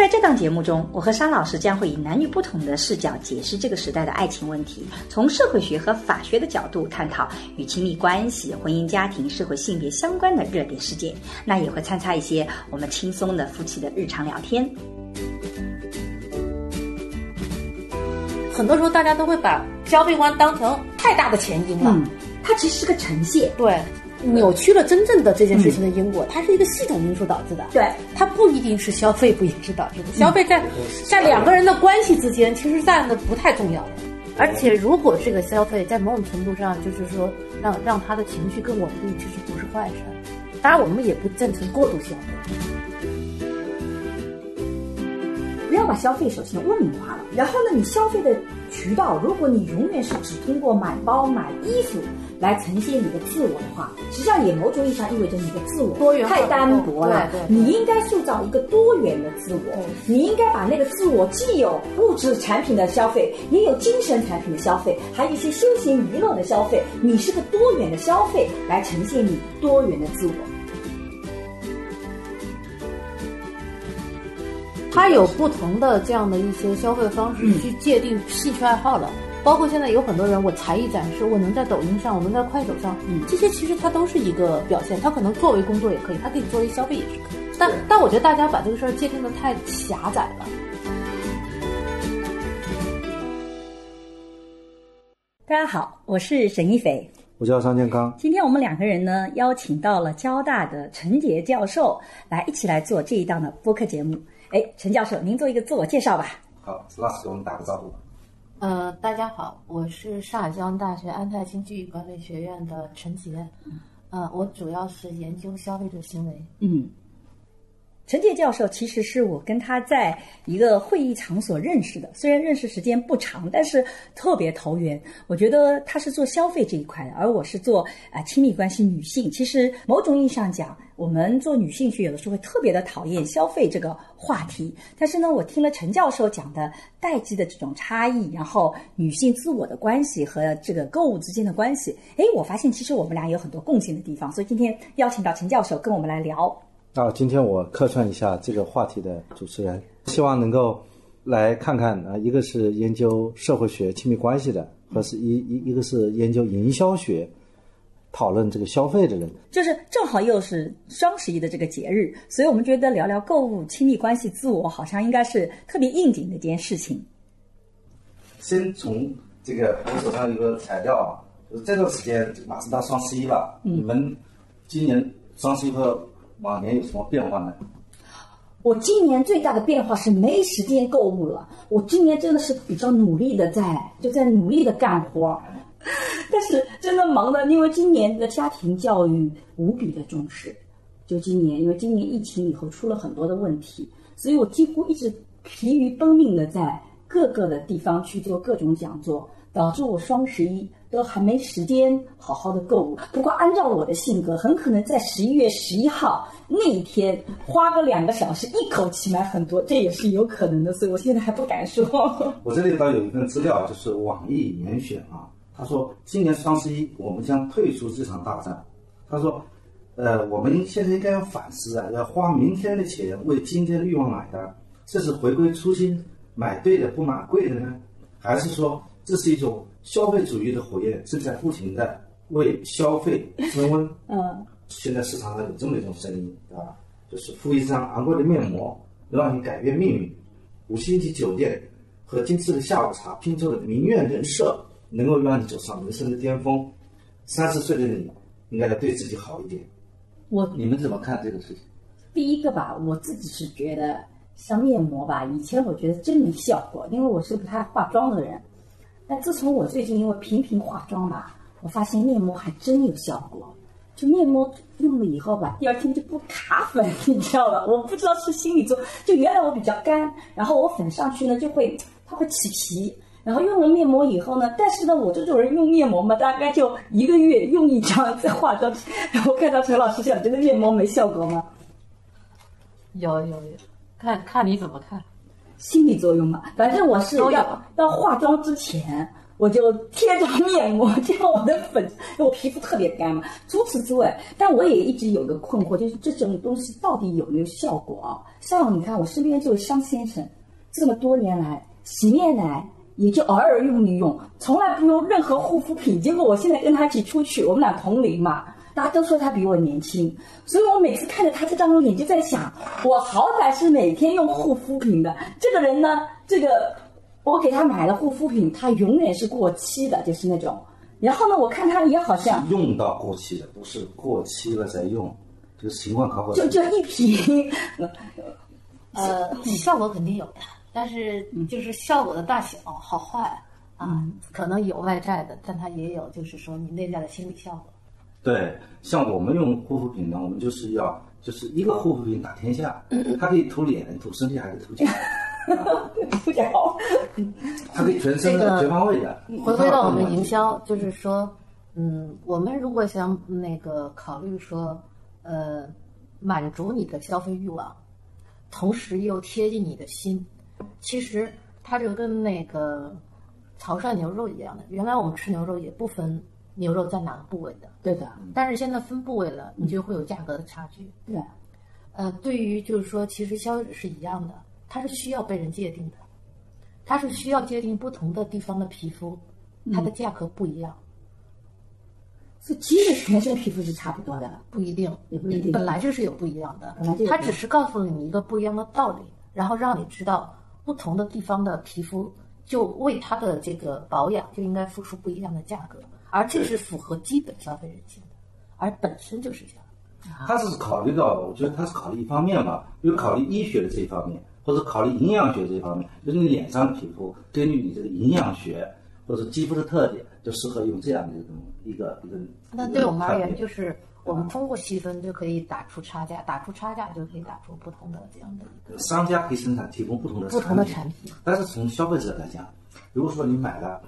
在这档节目中，我和沙老师将会以男女不同的视角解释这个时代的爱情问题，从社会学和法学的角度探讨与亲密关系、婚姻家庭、社会性别相关的热点事件。那也会参差一些我们轻松的夫妻的日常聊天。很多时候，大家都会把消费观当成太大的前因了。嗯，它其实是个呈现。对。扭曲了真正的这件事情的因果，它是一个系统因素导致的。对，它不一定是消费不一致导致的。消费在在两个人的关系之间，其实占的不太重要。而且，如果这个消费在某种程度上，就是说让让他的情绪更稳定，其实不是坏事。当然，我们也不赞成过度消费。不要把消费首先污名化了。然后呢，你消费的渠道，如果你永远是只通过买包、买衣服。来呈现你的自我的话，实际上也某种意义上意味着你的自我太单薄了。你应该塑造一个多元的自我，你应该把那个自我既有物质产品的消费，也有精神产品的消费，还有一些休闲娱乐的消费。你是个多元的消费，来呈现你多元的自我。他有不同的这样的一些消费方式去界定兴趣爱好了。包括现在有很多人，我才艺展示，我能在抖音上，我能在快手上，嗯，这些其实它都是一个表现，它可能作为工作也可以，它可以作为消费也是可以。但但我觉得大家把这个事儿界定的太狭窄了。大家好，我是沈一斐，我叫张建刚。今天我们两个人呢，邀请到了交大的陈杰教授来一起来做这一档的播客节目。哎，陈教授，您做一个自我介绍吧。好，老师给我们打个招呼。呃，大家好，我是上海交通大学安泰经济与管理学院的陈杰，呃，我主要是研究消费者行为。嗯，陈杰教授其实是我跟他在一个会议场所认识的，虽然认识时间不长，但是特别投缘。我觉得他是做消费这一块的，而我是做啊亲密关系女性。其实某种意义上讲。我们做女性学有的时候会特别的讨厌消费这个话题，但是呢，我听了陈教授讲的代际的这种差异，然后女性自我的关系和这个购物之间的关系，哎，我发现其实我们俩有很多共性的地方，所以今天邀请到陈教授跟我们来聊。啊，今天我客串一下这个话题的主持人，希望能够来看看啊，一个是研究社会学亲密关系的，和是一一一个是研究营销学。讨论这个消费的人，就是正好又是双十一的这个节日，所以我们觉得聊聊购物、亲密关系、自我，好像应该是特别应景的一件事情。先从这个我手上有个材料啊，就是这段时间马上到双十一了，你们今年双十一和往年有什么变化呢？我今年最大的变化是没时间购物了，我今年真的是比较努力的在就在努力的干活。但是真的忙的，因为今年的家庭教育无比的重视。就今年，因为今年疫情以后出了很多的问题，所以我几乎一直疲于奔命的在各个的地方去做各种讲座，导致我双十一都还没时间好好的购物。不过按照我的性格，很可能在十一月十一号那一天花个两个小时，一口气买很多，这也是有可能的。所以我现在还不敢说。我这里倒有一份资料，就是网易严选啊。他说：“今年双十一，我们将退出这场大战。”他说：“呃，我们现在应该要反思啊，要花明天的钱为今天的欲望买单，这是回归初心，买对的不买贵的呢，还是说这是一种消费主义的火焰正在不停的为消费升温？”嗯，现在市场上有这么一种声音，啊？就是敷一张昂贵的面膜能，让你改变命运；五星级酒店和精致的下午茶拼凑的名媛人设。能够让你走上人生的巅峰，三十岁的你应该要对自己好一点。我你们怎么看这个事情？第一个吧，我自己是觉得像面膜吧，以前我觉得真没效果，因为我是不太化妆的人。但自从我最近因为频频化妆吧，我发现面膜还真有效果。就面膜用了以后吧，第二天就不卡粉，你知道吧？我不知道是心理作用，就原来我比较干，然后我粉上去呢就会它会起皮，然后用了面膜以后呢，但是呢我这种人用面膜嘛，大概就一个月用一张再化妆，然后看到陈老师讲这个面膜没效果吗？有有有，看看你怎么看。心理作用嘛，反正我是要要化妆之前，我就贴着面膜，这样我的粉，我皮肤特别干嘛。除此之外，但我也一直有个困惑，就是这种东西到底有没有效果啊？像你看，我身边这位商先生，这么多年来洗面奶也就偶尔用一用，从来不用任何护肤品。结果我现在跟他一起出去，我们俩同龄嘛。大家都说他比我年轻，所以我每次看着他这张脸，就在想，我好歹是每天用护肤品的，这个人呢，这个我给他买了护肤品，他永远是过期的，就是那种。然后呢，我看他也好像用到过期的，不是过期了再用，这个情况可好？就就一瓶，呃，效果肯定有的，但是就是效果的大小好坏啊，可能有外在的，但它也有就是说你内在的心理效果。对，像我们用护肤品呢，我们就是要就是一个护肤品打天下，它可以涂脸、涂身体，还可以涂脚，不讲好。它可以全身的、全方位的。回归到我们营销，就是说，嗯，我们如果想那个考虑说，呃，满足你的消费欲望，同时又贴近你的心，其实它就跟那个潮汕牛肉一样的。原来我们吃牛肉也不分牛肉在哪个部位的，对的，但是现在分部位了，你就会有价格的差距。对，呃，对于就是说，其实消费者是一样的，它是需要被人界定的，它是需要界定不同的地方的皮肤，它的价格不一样，所以其实全身皮肤是差不多的。不一定，也不一定。本来就是有不一样的。本来就，有它只是告诉了你一个不一样的道理，然后让你知道不同的地方的皮肤就为它的这个保养就应该付出不一样的价格，而这是符合基本消费人性的，而本身就是这样。它是考虑到，我觉得他是考虑一方面吧，比如考虑医学的这一方面，或者考虑营养学这一方面，就是你脸上的皮肤根据你这个营养学或者肌肤的特点，就适合用这样的一种一个一个。那对我们而言，就是我们通过细分就可以打出差价，打出差价就可以打出不同的这样的一个商家可以生产提供不同的不同的产产品。但是从消费者来讲，如果说你买了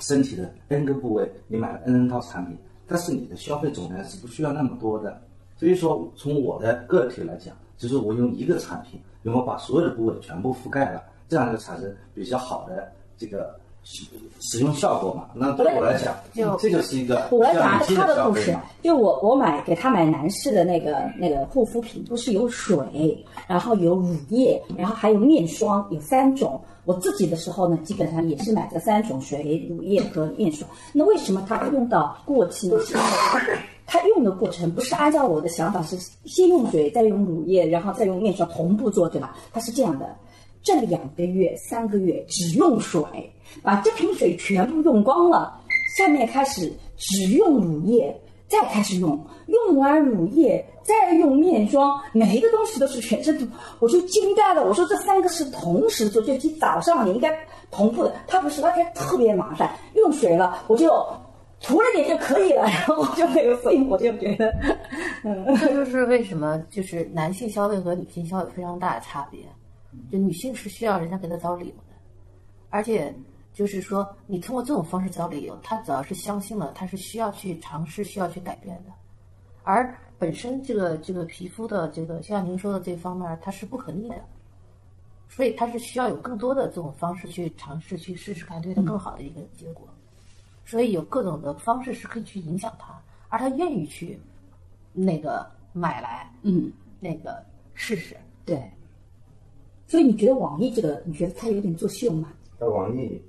身体的 N 个部位，你买了 N 套产品，但是你的消费总量是不需要那么多的。所以说，从我的个体来讲，就是我用一个产品，然后把所有的部位全部覆盖了，这样就产生比较好的这个使使用效果嘛。那对我来讲，就这就是一个我来讲他的故事就我我买给他买男士的那个那个护肤品，都是有水，然后有乳液，然后还有面霜，有三种。我自己的时候呢，基本上也是买这三种水、乳液和面霜。那为什么它用到过期呢？是因为它用的过程不是按照我的想法，是先用水，再用乳液，然后再用面霜同步做，对吧？它是这样的。这两个月、三个月只用水，把这瓶水全部用光了，下面开始只用乳液，再开始用，用完乳液再用面霜，每一个东西都是全身涂，我就惊呆了。我说这三个是同时做，就今早上你应该同步的，它不是，它特别麻烦。用水了我就涂了点就可以了，然后我就没有，所以我就觉得，嗯，这就是为什么就是男性消费和女性消费非常大的差别。就女性是需要人家给她找理由的，而且就是说你通过这种方式找理由，她只要是相信了，她是需要去尝试、需要去改变的。而本身这个这个皮肤的这个像您说的这方面，它是不可逆的，所以它是需要有更多的这种方式去尝试、去试试看，对它更好的一个结果。所以有各种的方式是可以去影响他，而他愿意去那个买来，嗯，那个试试。对。所以你觉得网易这个，你觉得它有点作秀吗？呃，网易，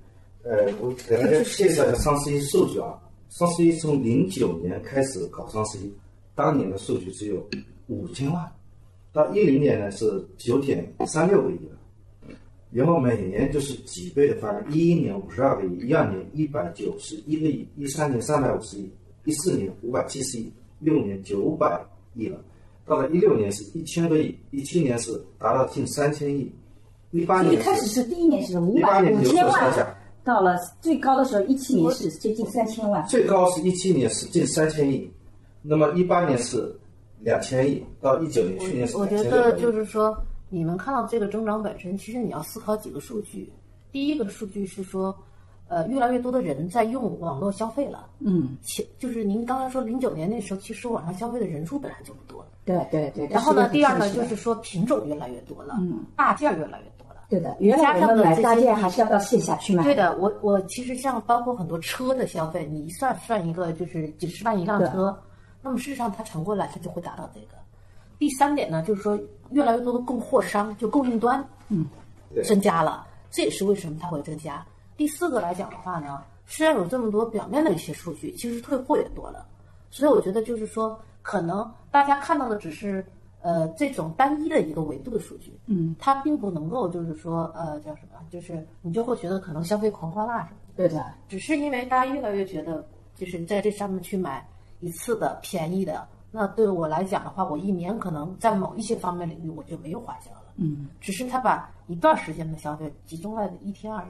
呃，我给大家介绍一下双十一数据啊。双十一从零九年开始搞双十一，当年的数据只有五千万，到一零年呢是九点三六个亿了，然后每年就是几倍的翻，一一年五十二个亿，一二年一百九十一个亿，一三年三百五十亿，一四年五百七十亿，六年九百亿了，到了一六年是一千个亿，一七年是达到近三千亿，一八年一开始是第一年是五一八百五千万到了最高的时候，一七年是接近三千万。最高是一七年是近三千亿，那么一八年是两千亿，到一九年去年是我觉得就是说，你们看到这个增长本身，其实你要思考几个数据。第一个数据是说，呃，越来越多的人在用网络消费了。嗯，其就是您刚才说零九年那时候，其实网上消费的人数本来就不多。对对对。然后呢，第二呢，就是说品种越来越多了，嗯，大件儿越来越多了。对的，原来我们买大件还是要到线下去买。对的，我我其实像包括很多车的消费，你一算算一个就是几十万一辆车，那么事实上它乘过来它就会达到这个。第三点呢，就是说越来越多的供货商就供应端，嗯，增加了，这也是为什么它会增加。第四个来讲的话呢，虽然有这么多表面的一些数据，其实退货也多了，所以我觉得就是说，可能大家看到的只是呃这种单一的一个维度的数据，嗯，它并不能够就是说呃叫什么，就是你就会觉得可能消费狂欢啦什么的。对的，只是因为大家越来越觉得，就是在这上面去买一次的便宜的，那对我来讲的话，我一年可能在某一些方面领域我就没有花销了。嗯，只是他把一段时间的消费集中在一天而已。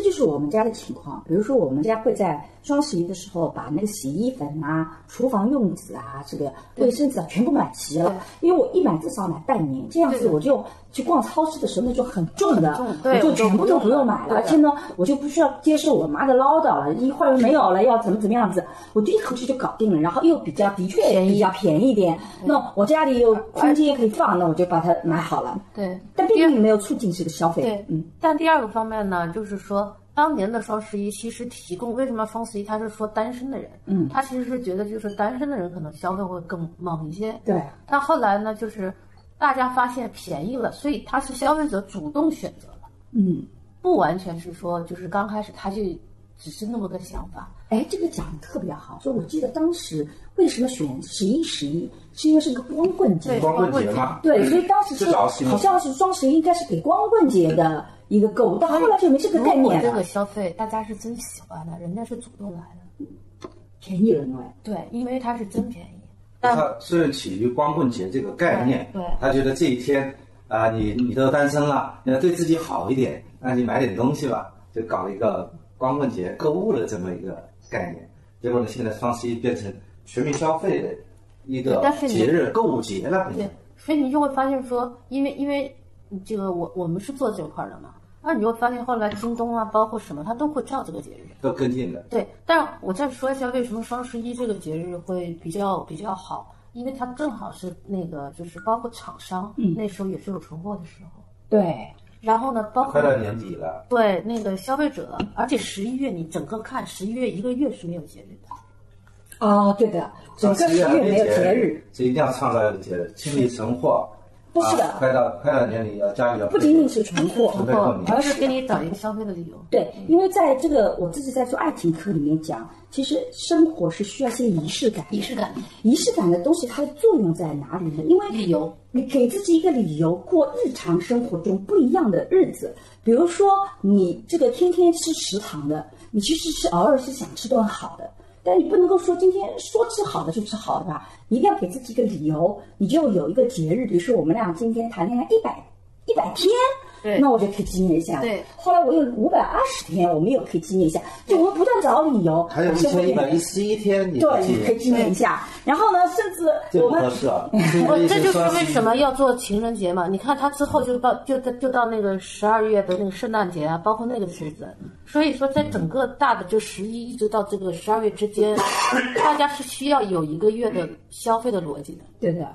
这就是我们家的情况。比如说，我们家会在双十一的时候把那个洗衣粉啊、厨房用纸啊、这个卫生纸啊全部买齐了，因为我一买至少买半年，这样子我就去逛超市的时候那种很重的，我就全部都不用买了，而且呢，我就不需要接受我妈的唠叨了，一会儿没有了要怎么怎么样子，我就一口气就搞定了，然后又比较的确比较便宜一点，那我家里有空间可以放，那我就把它买好了。对，但并并没有促进这个消费，对，嗯，但第二个方面呢，就是说，当年的双十一其实提供为什么双十一他是说单身的人，嗯，他其实是觉得就是单身的人可能消费会更猛一些，对。但后来呢，就是大家发现便宜了，所以他是消费者主动选择了，嗯，不完全是说就是刚开始他就只是那么个想法，哎，这个讲的特别好。说我记得当时为什么选十一十一，是因为是一个光棍节。光棍节嘛，对，所以当时是好像是双十一应该是给光棍节的一个购物，但后来就没这个概念了这个。消费大家是真喜欢的，人家是主动来的，便宜了，因为对，因为它是真便宜。但他是起于光棍节这个概念，对对他觉得这一天啊、你你都单身了，你要对自己好一点，那你买点东西吧，就搞了一个光棍节购物的这么一个概念。结果呢，现在双十一变成全民消费的一个但是你节日购物节了，对，所以你就会发现说，因为因为这个我我们是做这块儿的嘛，那你就会发现后来京东啊，包括什么，它都会照这个节日。都跟进的。对，但我再说一下为什么双十一这个节日会比较比较好，因为它正好是那个就是包括厂商、那时候也是有存货的时候，对然后呢，包括快到年底了，对那个消费者，而且十一月你整个看十一月一个月是没有节日的。哦，对的，整个十月没有节日，，所以一定要创造一个节日，清理存货。不是的啊快到快到年底要家里要不仅仅是存货，准备过年而是给你找一个消费的理由。对，因为在这个我自己在做爱情课里面讲，其实生活是需要一些仪式感。仪式感，仪式感的东西，它的作用在哪里呢？因为理由，你给自己一个理由过日常生活中不一样的日子。比如说，你这个天天吃食堂的，你其实是偶尔是想吃顿好的，但你不能够说今天说吃好的就吃好的吧，你一定要给自己一个理由，你就有一个节日，比如说我们俩今天谈恋爱一百一百天。对那我就可以纪念一下。对，后来我有五百二十天，我们也可以纪念一下。就我们不断找理由，还有一千一百一十一天，你对，你可以纪念一下。然后呢，甚至这不我们合适啊！我 这就是为什么么要做情人节嘛？你看他之后就到就到就到那个十二月的那个圣诞节啊，包括那个日子。所以说，在整个大的就十一一直到这个十二月之间，大家是需要有一个月的消费的逻辑的对的，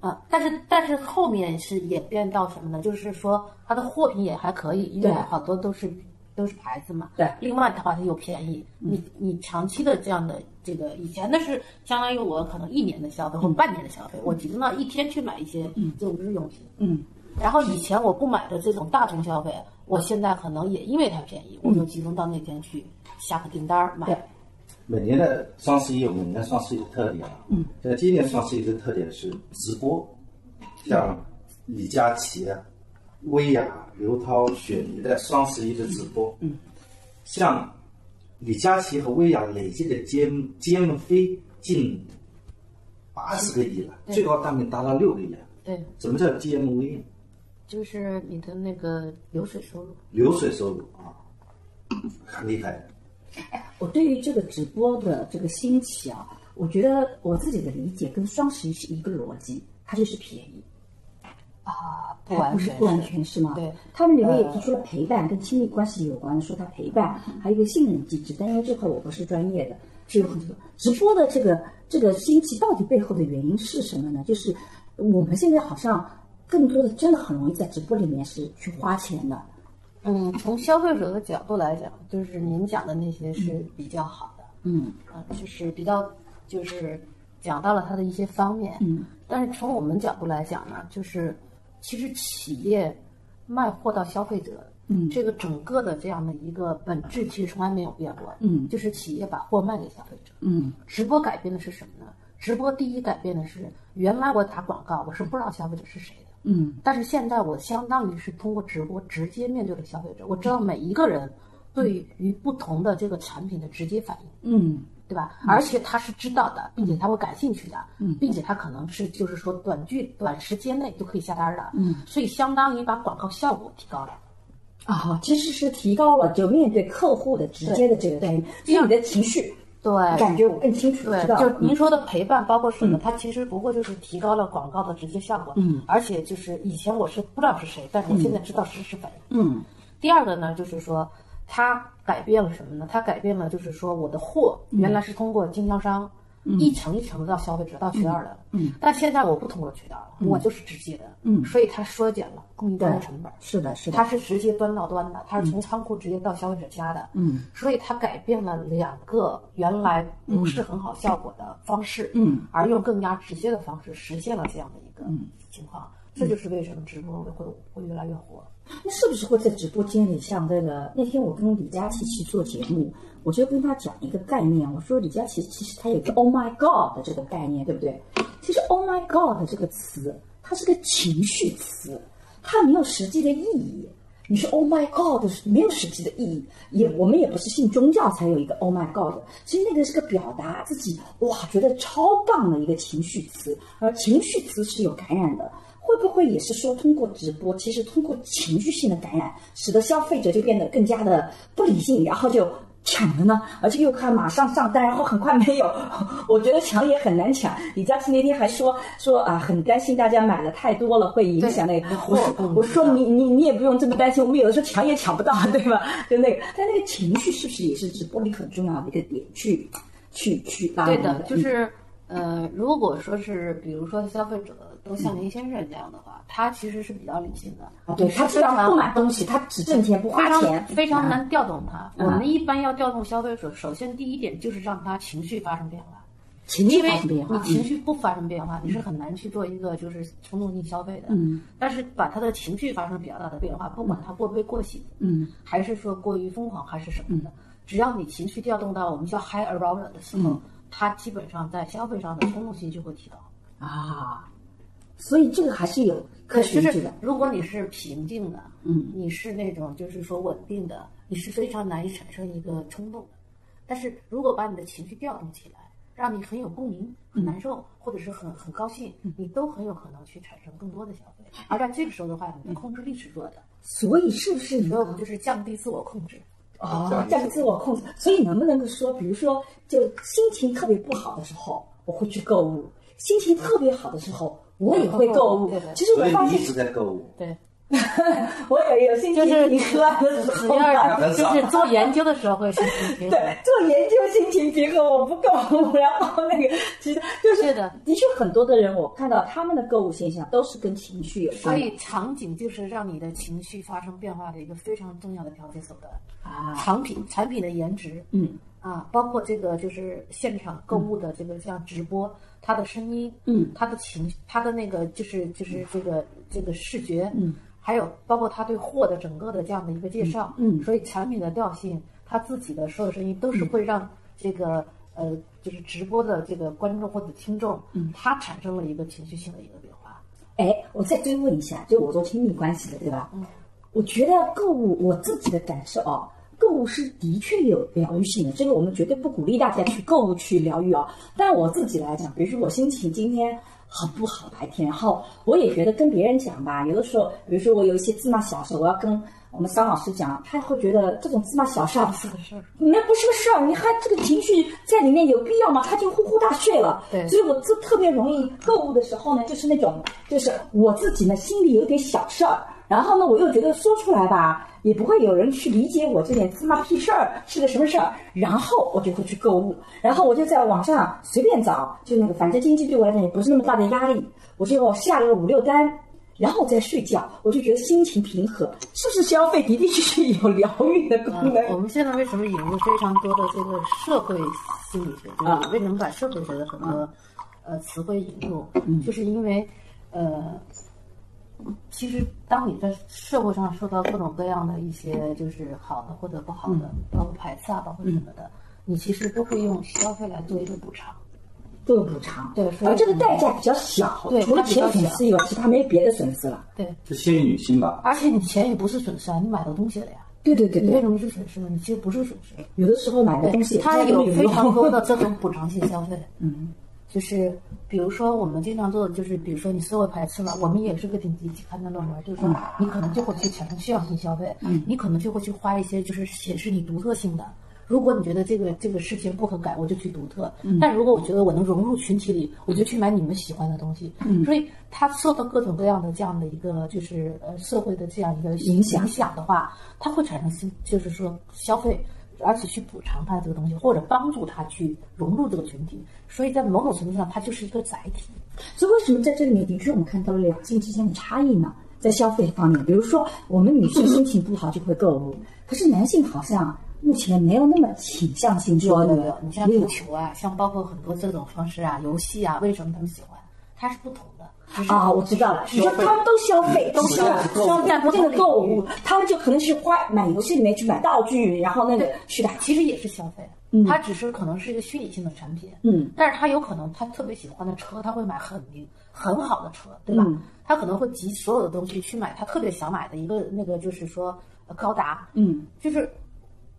啊。但是但是后面是演变到什么呢？就是说它的货品也还可以，因为好多都是都是牌子嘛。对另外的话，它又便宜。你你长期的这样的这个，以前的是相当于我可能一年的消费或半年的消费，我集中到一天去买一些这种日用品。嗯，然后以前我不买的这种大宗消费，我现在可能也因为它便宜，我就集中到那天去下个订单儿买对。每年的双十一有每年双十一的特点啊。嗯，像今年双十一的特点是直播，像李佳琦啊、薇娅、刘涛、雪梨的双十一的直播。嗯，像李佳琦和薇娅累计的 GM GMV 近八十个亿了，最高单品达到六个亿了。对，什么叫 GMV？就是你的那个流水收入。流水收入啊，很厉害的。我对于这个直播的这个兴起啊，我觉得我自己的理解跟双十一是一个逻辑，它就是便宜。啊，不完全不完全是吗？对，他们里面也提出了陪伴跟亲密关系有关的，说他陪伴还有一个信任机制。但因为这块我不是专业的，所以有很多直播的这个这个兴起到底背后的原因是什么呢？就是我们现在好像更多的真的很容易在直播里面是去花钱的。嗯，从消费者的角度来讲，就是您讲的那些是比较好的，嗯啊，就是比较就是讲到了它的一些方面，嗯，但是从我们角度来讲呢，就是其实企业卖货到消费者，嗯。这个整个的这样的一个本质其实从来没有变过，嗯。就是企业把货卖给消费者，嗯。直播改变的是什么呢？直播第一改变的是，原来我打广告我是不知道消费者是谁的。嗯。但是现在我相当于是通过直播直接面对了消费者，我知道每一个人对于不同的这个产品的直接反应，嗯对吧？而且他是知道的，并且他会感兴趣的，并且他可能是就是说短距短时间内就可以下单的，嗯，所以相当于把广告效果提高了。啊，其实是提高了就面对客户的直接的这个对，就是你的情绪对感觉我更清楚地知对，道。就您说的陪伴包括什么？它其实不过就是提高了广告的直接效果，嗯，而且就是以前我是不知道是谁，但是我现在知道实时反应。嗯第二个呢，就是说它改变了什么呢？它改变了，就是说我的货原来是通过经销商一层一层的到消费者到渠道的，嗯，但现在我不通过渠道了，我就是直接的，嗯。所以它缩减了供应端的成本。是的，是的，它是直接端到端的，它是从仓库直接到消费者家的，嗯。所以它改变了两个原来不是很好效果的方式，嗯，而用更加直接的方式实现了这样的一个嗯。情况，这就是为什么直播会会越来越火。那是不是会在直播间里，像这个那天我跟李佳琦去做节目，我就跟他讲一个概念，我说李佳琦其实他有个 “Oh my God” 的这个概念，对不对？其实 “Oh my God” 这个词，它是个情绪词，它没有实际的意义。你说 “Oh my God” 是没有实际的意义，也我们也不是信宗教才有一个 “Oh my God”，其实那个是个表达自己哇觉得超棒的一个情绪词，而情绪词是有感染的。会不会也是说，通过直播，其实通过情绪性的感染，使得消费者就变得更加的不理性，然后就抢了呢？而且又看马上上单，然后很快没有。我觉得抢也很难抢。李佳琦那天还说说啊，很担心大家买的太多了会影响那个。我我说你你你也不用这么担心，我们有的时候抢也抢不到，对吧？就那个，但那个情绪是不是也是直播里很重要的一个点？去去去拉对的，就是呃，如果说是比如说消费者都像林先生这样的话，他其实是比较理性的，啊，对他知道不买东西，他只挣钱不花非常钱，非常难调动他。嗯我们一般要调动消费者，首先第一点就是让他情绪发生变化。情绪发生变化你。情绪不发生变化，你是很难去做一个就是冲动性消费的。嗯，但是把他的情绪发生比较大的变化，不管他过不过喜，嗯还是说过于疯狂还是什么的，只要你情绪调动到我们叫 high arousal 的时候，嗯它基本上在消费上的冲动性就会提高。啊，所以这个还是有科学就是依据的。如果你是平静的，嗯，你是那种就是说稳定的，你是非常难以产生一个冲动的。但是如果把你的情绪调动起来，让你很有共鸣、很难受，或者是很很高兴，你都很有可能去产生更多的消费。而在这个时候的话，你的控制力是弱的，所以是不是你所以我们就是降低自我控制。哦，降低自我控制？所以能不能够说，比如说，就心情特别不好的时候，我会去购物；心情特别好的时候，我也会购物。其实我发现你一，直在购物。对，我也有心情就是你和的时只候。就是做研究的时候会心情平和。对，做研究心情平和，我不购物，然后那个其实就是是的，的确很多的人，我看到他们的购物现象都是跟情绪有关。所以场景就是让你的情绪发生变化的一个非常重要的调节手段。啊，产品产品的颜值，嗯啊，包括这个就是现场购物的这个像直播，它的声音，嗯。他的情，他的那个就是就是这个这个视觉，嗯，还有包括他对货的整个的这样的一个介绍，嗯。嗯所以产品的调性，他自己的所有声音都是会让这个呃就是直播的这个观众或者听众，嗯，他产生了一个情绪性的一个变化。哎，我再追问一下，就我做亲密关系的，对吧？嗯，我觉得购物，我自己的感受啊，购物是的确有疗愈性的，这个我们绝对不鼓励大家去购物去疗愈啊。但我自己来讲，比如说我心情今天很不好，白天，然后我也觉得跟别人讲吧，有的时候，比如说我有一些芝麻小事，我要跟我们桑老师讲，他会觉得这种芝麻小事儿是个事儿。那不是个事儿，你还这个情绪在里面有必要吗？他就呼呼大睡了。对所以我就特别容易购物的时候呢，就是那种，就是我自己呢心里有点小事儿，然后呢我又觉得说出来吧，也不会有人去理解我这点芝麻屁事儿是个什么事儿，然后我就会去购物，然后我就在网上随便找，就那个反正经济对我来讲也不是那么大的压力，我就下了个五六单。然后再睡觉，我就觉得心情平和，是不是消费的的确确有疗愈的功能？我们现在为什么引入非常多的这个社会心理学？啊就是为什么把社会学的很多呃词汇引入？就是因为呃，其实当你在社会上受到各种各样的一些就是好的或者不好的，包括排斥啊，包括什么的，你其实都会用消费来做一个补偿。做补偿，对而这个代价比较小，对除了钱损失以外，其他没别的损失了。对，是先于女性吧？而且你钱也不是损失啊，你买到东西了呀。对对对对，你为什么是损失呢？你其实不是损失。有的时候买的东西它有有非常多的这种补偿性消费。嗯，就是比如说我们经常做的就是，比如说你思维排斥了，我们也是个顶级期刊的论文，就是说你可能就会去产生需要性消费，嗯，你可能就会去花一些就是显示你独特性的。如果你觉得这个这个事情不可改，我就去独特；但如果我觉得我能融入群体里，我就去买你们喜欢的东西。嗯，所以它受到各种各样的这样的一个就是呃社会的这样一个影响影响的话，它会产生新就是说消费，而且去补偿他这个东西，或者帮助他去融入这个群体。所以在某种程度上，它就是一个载体。所以为什么在这里面的确我们看到了两性之间的差异呢？在消费方面，比如说我们女性心情不好就会购物，可是男性好像目前没有那么倾向性说的，，你像足球啊，像包括很多这种方式啊、游戏啊，为什么他们喜欢？它是不同啊，我知道了，你说他们都消费，都消消费，但不见得购物。嗯，他们就可能是花买游戏里面去买道具，然后那个去打。其实也是消费，它只是可能是一个虚拟性的产品，嗯，但是他有可能他特别喜欢的车，他会买很名很好的车，对吧？嗯。他可能会集所有的东西去买他特别想买的一个那个，就是说呃高达，嗯，就是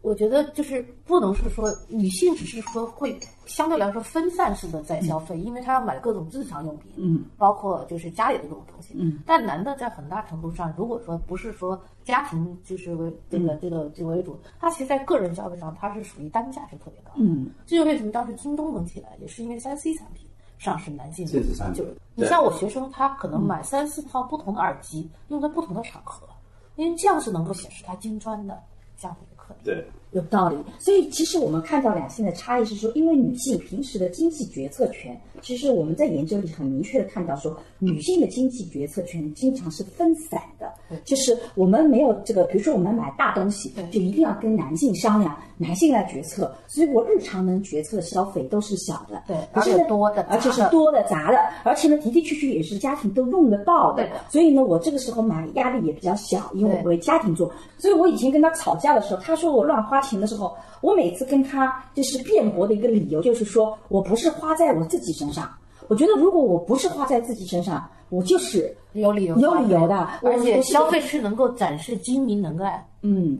我觉得就是不能是说女性只是说会相对来说分散式的在消费，因为她要买各种日常用品，嗯，包括就是家里的各种东西，嗯，但男的在很大程度上，如果说不是说家庭就是为这个这个这个为主，他其实在个人消费上他是属于单价是特别高的，嗯，这就为什么当时京东能起来，也是因为三 C 产品上市男性就是你像我学生，他可能买三四套不同的耳机，用在不同的场合，因为这样是能够显示他金砖的这样对，有道理。所以其实我们看到两性的差异是说，因为女性平时的经济决策权，其实我们在研究里很明确的看到说，女性的经济决策权经常是分散的，就是我们没有这个，比如说我们买大东西，就一定要跟男性商量，男性来决策，所以我日常能决策的消费都是小的，对而且多的而且是多的杂的，而且呢的的确确也是家庭都用得到的所以呢我这个时候买压力也比较小，因为我对为家庭做，所以我以前跟他吵架的时候，他说我乱花钱的时候，我每次跟他就是辩驳的一个理由就是说我不是花在我自己身上。我觉得如果我不是花在自己身上，我就是有理由，有理由的而且消费是能够展示精明能干，嗯，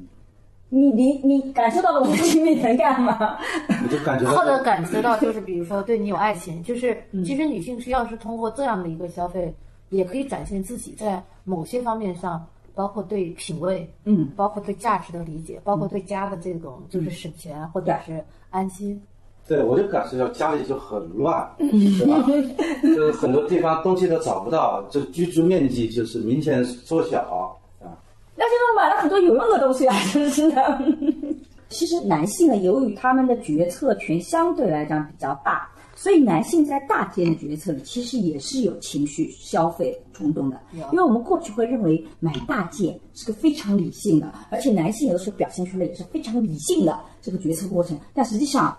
你你你感受到了我的心理能干吗？你就感觉到或者感觉到就是比如说对你有爱情，就是嗯其实女性是要是通过这样的一个消费，也可以展现自己在某些方面上，包括对品味，嗯，包括对价值的理解，包括对家的这种就是省钱或者是安心。对，我就感受到家里就很乱，对吧？就是很多地方东西都找不到，就居住面积就是明显缩小啊。那现在买了很多有用的东西啊，真是的。其实男性呢，由于他们的决策权相对来讲比较大，所以男性在大件的决策里，其实也是有情绪消费冲动的。因为我们过去会认为买大件是个非常理性的，而且男性有的时候表现出来也是非常理性的这个决策过程。但实际上，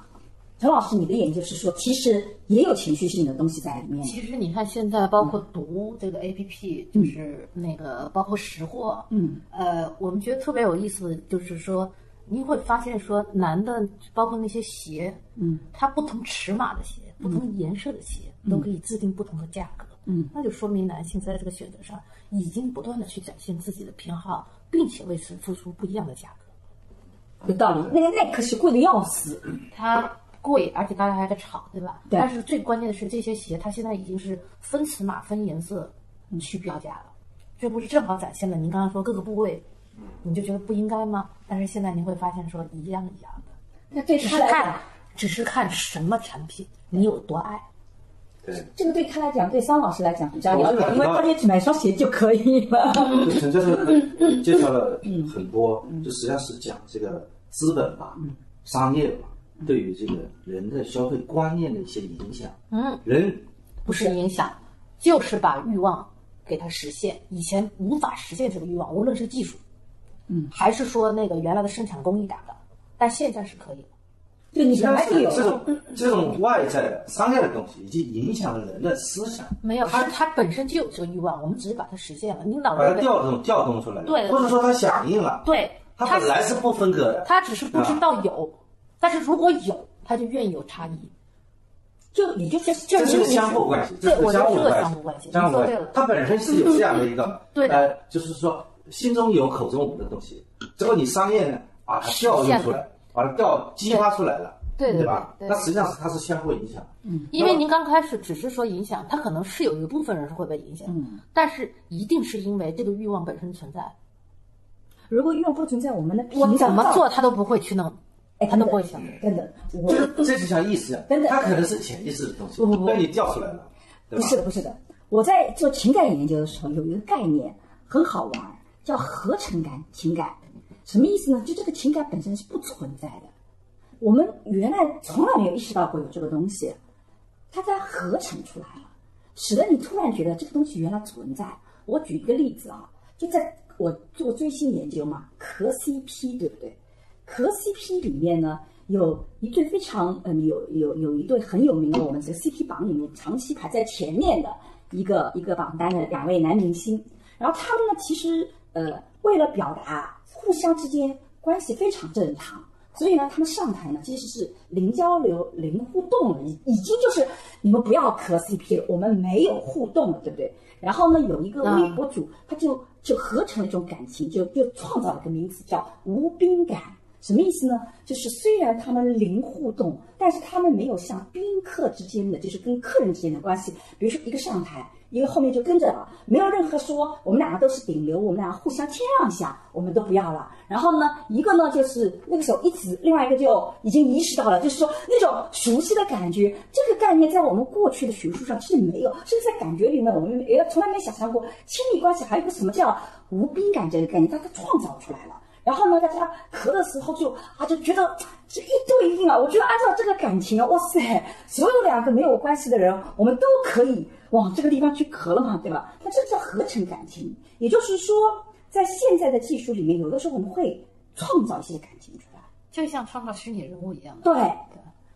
陈老师，你的研究是说，其实也有情绪性的东西在里面。其实你看现在包括读这个 A P P，就是那个包括识货，嗯，呃，我们觉得特别有意思的就是说，你会发现说男的包括那些鞋，嗯，它不同尺码的鞋、不同颜色的鞋都可以制定不同的价格，嗯，那就说明男性在这个选择上已经不断的去展现自己的偏好，并且为此付出不一样的价格。有道理，那个耐克是贵的要死。它贵，而且大家还在炒，对吧？对。但是最关键的是，这些鞋它现在已经是分尺码、分颜色去标价了，这不是正好展现了您刚刚说各个部位你就觉得不应该吗？但是现在您会发现说一样一样的，那对只是看只是看什么产品你有多爱。对，这个对他来讲，对桑老师来讲比较了解，因为他也只买双鞋就可以了。就陈教授很介绍了很多，就实际上是讲这个资本吧、商业吧对于这个人的消费观念的一些影响。嗯，人不是影响，就是把欲望给它实现。以前无法实现这个欲望，无论是技术，嗯，还是说那个原来的生产工艺达到，但现在是可以的。对你本来就是有这种这种外在的商业的东西，已经影响了人的思想，没有，他是它本身就有这个欲望，我们只是把它实现了。领导把，它调动调动出来了，对。或者说他响应了，对，他本来是不分割的，他只是不知道有，但是如果有，他就愿意有差异。就你就是这是个相互关系，这是个对我觉得是个相互关相互关系相互关系。你说对了。它本身是有这样的一个，对呃，就是说心中有口中无的东西，只不过你商业呢把它调用出来，把它调激发出来了，对对对吧？那实际上是它是相互影响，嗯因为您刚开始只是说影响，它可能是有一部分人是会被影响，嗯但是一定是因为这个欲望本身存在。如果欲望不存在，我们的我怎么做他都不会去弄，哎，他都不会想。等等，我这就像意识一样真的，它可能是潜意识的东西不不不，被你调出来了，对吧？不是的，不是的。我在做情感研究的时候，有一个概念很好玩，叫合成感情感。什么意思呢？就这个情感本身是不存在的，我们原来从来没有意识到过有这个东西，它在合成出来了，使得你突然觉得这个东西原来存在。我举一个例子啊，就在我做追星研究嘛，磕 CP 对不对？磕 CP 里面呢，有一对非常嗯，有有有一对很有名的，我们这个 CP 榜里面长期排在前面的一个一个榜单的两位男明星。然后他们呢，其实呃，为了表达互相之间关系非常正常，所以呢，他们上台呢其实是零交流、零互动了，已已经就是你们不要磕 CP 了，我们没有互动了，对不对？然后呢，有一个微博主，他就就合成了一种感情，就就创造了一个名词叫无宾感。什么意思呢？就是虽然他们零互动，但是他们没有像宾客之间的，就是跟客人之间的关系。比如说一个上台，一个后面就跟着了，没有任何说我们两个都是顶流，我们俩互相谦让一下，我们都不要了。然后呢，一个呢就是那个时候一直，另外一个就已经意识到了，就是说那种熟悉的感觉，这个概念在我们过去的学术上其实没有，甚至在感觉里面我们也从来没想象过亲密关系还有个什么叫无宾感这个概念，它它创造出来了。然后呢，大家咳的时候就啊就觉得这一对应啊，我觉得按照这个感情啊，哇塞，所有两个没有关系的人，我们都可以往这个地方去咳了嘛，对吧？那这叫合成感情，也就是说，在现在的技术里面，有的时候我们会创造一些感情出来，就像创造虚拟人物一样。对，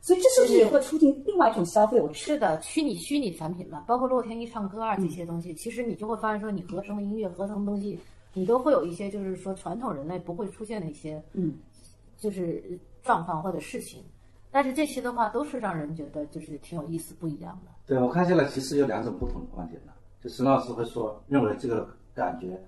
所以这是不是也会促进另外一种消费？我是的，虚拟虚拟产品嘛，包括洛天依唱歌啊这些东西，其实你就会发现说，你合成的音乐、合成的东西，你都会有一些就是说传统人类不会出现的一些嗯，就是状况或者事情，但是这些的话都是让人觉得就是挺有意思、不一样的。对我看下来，其实有两种不同的观点呢。就沈老师会说，认为这个感觉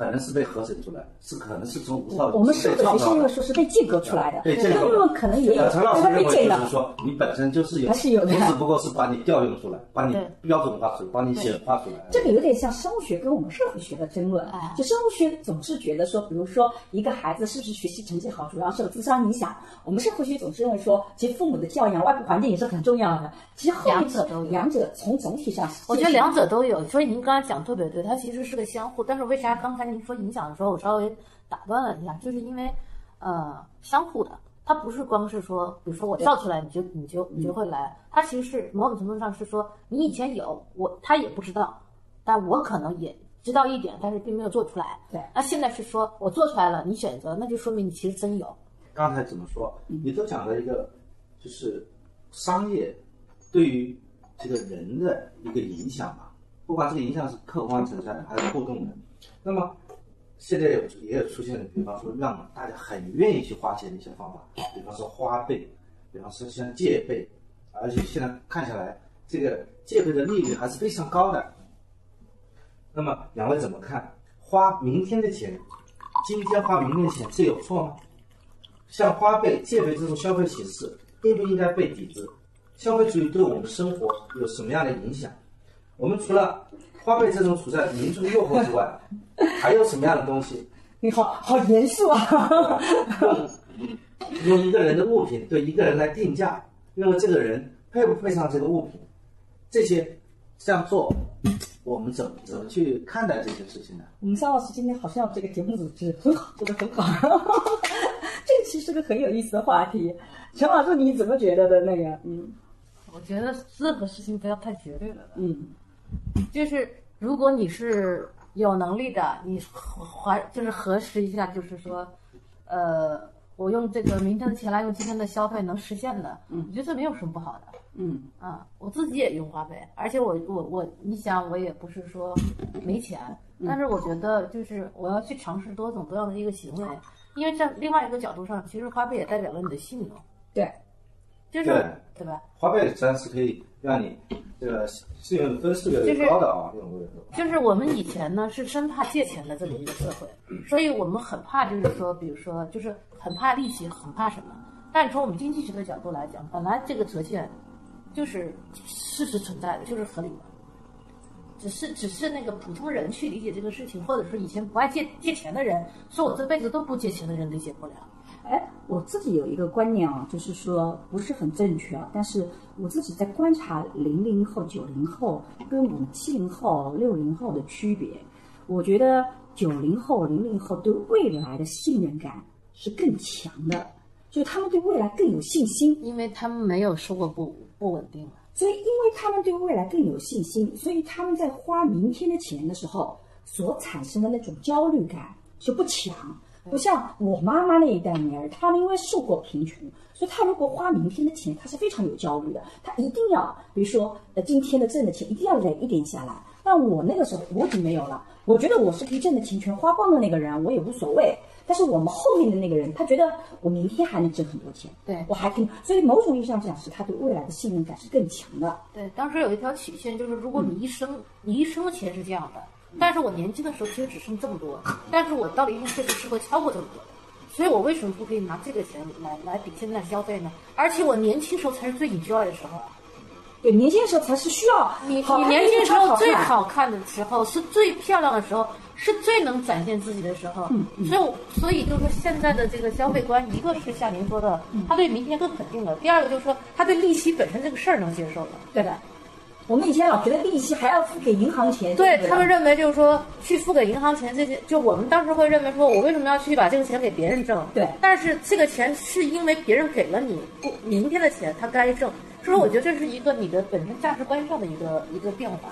可能是被合成出来的，是可能是从无套我们社会学生认为。说是被间隔出来的，对间隔那么可能也有，呃陈老师但认为就是说，你本身就是有，还是有的只不过是把你调用出来，把你标准化出来，把你显化出来。这个有点像生物学跟我们社会学的争论哎。就生物学总是觉得说，比如说一个孩子是不是学习成绩好，主要受智商影响。我们社会学总是认为说，其实父母的教养、外部环境也是很重要的。其实后两者都有两者从总体上，我觉得两者都有，所以您刚才讲特别对，它其实是个相互。但是为啥刚才您说影响的时候，我稍微打断了一下，就是因为呃相互的，它不是光是说，比如说我造出来你就你就你就会来，它其实是某种程度上是说你以前有我他也不知道，但我可能也知道一点，但是并没有做出来。对那现在是说我做出来了，你选择，那就说明你其实真有。刚才怎么说？你都讲了一个，就是商业对于这个人的一个影响吧，不管这个影响是客观存在的还是互动的。那么现在有也有出现了，比方说让大家很愿意去花钱的一些方法，比方说花呗，比方说像借呗，而且现在看下来，这个借呗的利率还是非常高的。那么两位怎么看？花明天的钱，今天花明天的钱，这有错吗？像花呗、借呗这种消费形式，应不应该被抵制？消费主义对我们生活有什么样的影响？我们除了花呗这种处在民众诱惑之外，还有什么样的东西你好好严肃啊！用一个人的物品对一个人来定价，认为这个人配不配上这个物品，这些这样做，我们怎么怎么去看待这些事情呢？我们肖老师今天好像这个节目组织很好，做的很好。这个其实是个很有意思的话题。陈老师你怎么觉得的那个？嗯我觉得任何事情不要太绝对了。嗯就是如果你是有能力的，你还就是核实一下，就是说，呃，我用这个明天的钱来用今天的消费能实现的，嗯我觉得这没有什么不好的。嗯啊，我自己也用花呗，而且我我我，你想我也不是说没钱，但是我觉得就是我要去尝试多种多样的一个行为，因为在另外一个角度上，其实花呗也代表了你的信用，对，就是对对吧？花呗实际上是可以让你这个信用分数越来越高的啊，这种会就是我们以前呢是生怕借钱的这么一个社会，所以我们很怕，就是说，比如说，就是很怕利息，很怕什么。但是从我们经济学的角度来讲，本来这个折现就是事实存在的，就是合理的。只是只是那个普通人去理解这个事情，或者说以前不爱借借钱的人，说我这辈子都不借钱的人理解不了。哎，我自己有一个观念啊，就是说不是很正确啊，但是我自己在观察零零后、九零后跟我们七零后、六零后的区别，我觉得九零后、零零后对未来的信任感是更强的，就是他们对未来更有信心。因为他们没有受过不不稳定。所以，因为他们对未来更有信心，所以他们在花明天的钱的时候所产生的那种焦虑感就不强。不像我妈妈那一代人儿，他们因为受过贫穷，所以她如果花明天的钱，她是非常有焦虑的。她一定要，比如说，呃，今天的挣的钱一定要累一点下来。但我那个时候我已经没有了，我觉得我是可以挣的钱全花光的那个人，我也无所谓。但是我们后面的那个人，他觉得我明天还能挣很多钱，对我还可以，所以某种意义上讲，是他对未来的信任感是更强的。对，当时有一条曲线，就是如果你一生、你一生的钱是这样的，但是我年轻的时候其实只剩这么多，但是我到了一定岁数是会超过这么多的，所以我为什么不可以拿这个钱来来抵现在消费呢？而且我年轻时候才是最 enjoy 的时候啊，对，年轻的时候才是需要你你年轻时候最好看的时候，是最漂亮的时候，是最能展现自己的时候。嗯所以，所以就是说，现在的这个消费观，一个是像您说的，他对明天更肯定了；第二个就是说，他对利息本身这个事儿能接受了。对的。我们以前老觉得利息还要付给银行钱，不对他们认为就是说去付给银行钱这些，就我们当时会认为说，我为什么要去把这个钱给别人挣？对但是这个钱是因为别人给了你不明天的钱，他该挣。所以说，我觉得这是一个你的本身价值观上的一个一个变化。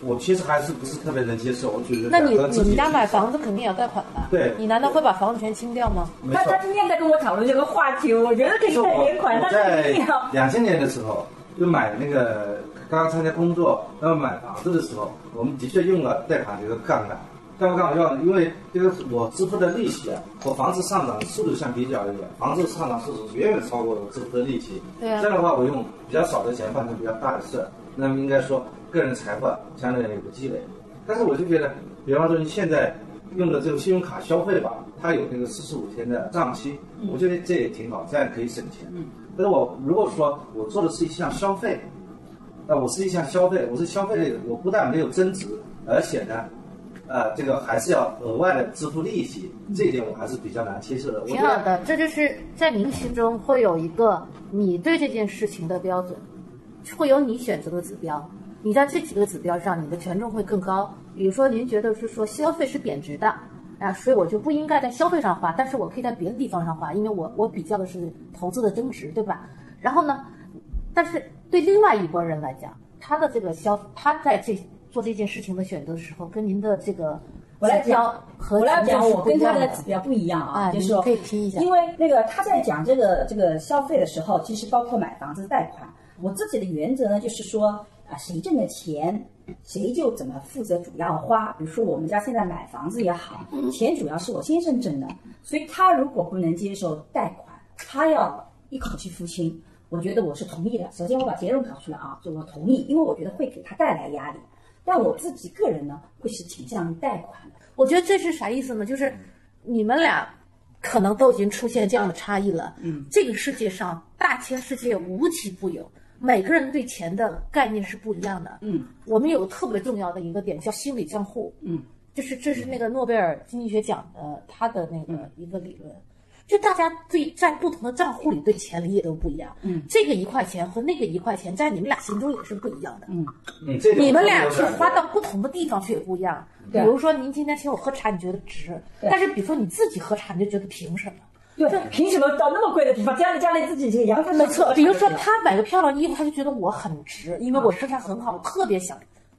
我其实还是不是特别能接受，我觉得那你你们家买房子肯定也要贷款吧？对你难道会把房子全清掉吗？没错他他。今天在跟我讨论这个话题，我觉得可以贷点款，我但是在一定要两千年的时候，就买那个刚刚参加工作要买房子的时候，我们的确用了贷款这个杠杆。干不干嘛要呢？因为这个我支付的利息啊，和房子上涨的速度相比较而言，房子上涨速度远远超过我支付的利息。对啊这样的话，我用比较少的钱办成比较大的事，那么应该说个人财富啊相对有个积累。但是我就觉得，比方说你现在用的这个信用卡消费吧，它有那个四十五天的账期，我觉得这也挺好，这样可以省钱。但是我如果说我做的是一项消费，那我是一项消费，我是消费类的，我不但没有增值，而且呢，呃，这个还是要额外的支付利息，这一点我还是比较难接受的。挺好的，这就是在您心中会有一个你对这件事情的标准，会有你选择的指标。你在这几个指标上，你的权重会更高。比如说，您觉得是说消费是贬值的啊，所以我就不应该在消费上花，但是我可以在别的地方上花，因为我我比较的是投资的增值，对吧？然后呢，但是对另外一拨人来讲，他的这个消，他在这做这件事情的选择的时候，跟您的这个我来讲，和我来讲，我跟他的的指标不一样啊，就是说可以提一下因为那个他在讲这个这个消费的时候，其实包括买房子贷款，我自己的原则呢，就是说啊，谁挣的钱，谁就怎么负责主要花。比如说我们家现在买房子也好，钱主要是我先生挣的，所以他如果不能接受贷款，他要一口气付清。我觉得我是同意的。首先我把结论搞出来啊，就我同意，因为我觉得会给他带来压力。但我自己个人呢，会是倾向于贷款的。我觉得这是啥意思呢？就是你们俩可能都已经出现这样的差异了。嗯，这个世界上大千世界无奇不有，每个人对钱的概念是不一样的。嗯，我们有个特别重要的一个点叫心理账户。嗯，就是这是那个诺贝尔经济学奖的他的那个一个理论，就大家对在不同的账户里对钱理解都不一样。嗯，这个一块钱和那个一块钱在你们俩心中也是不一样的。嗯，嗯，你们俩去花到不同的地方去也不一样。比如说您今天请我喝茶，你觉得值，但是比如说你自己喝茶，你就觉得凭什么？对，凭什么到那么贵的地方，家里家里自己这个阳台上没错，比如说他买个漂亮衣服，他就觉得我很值，因为我身材很好，我特别想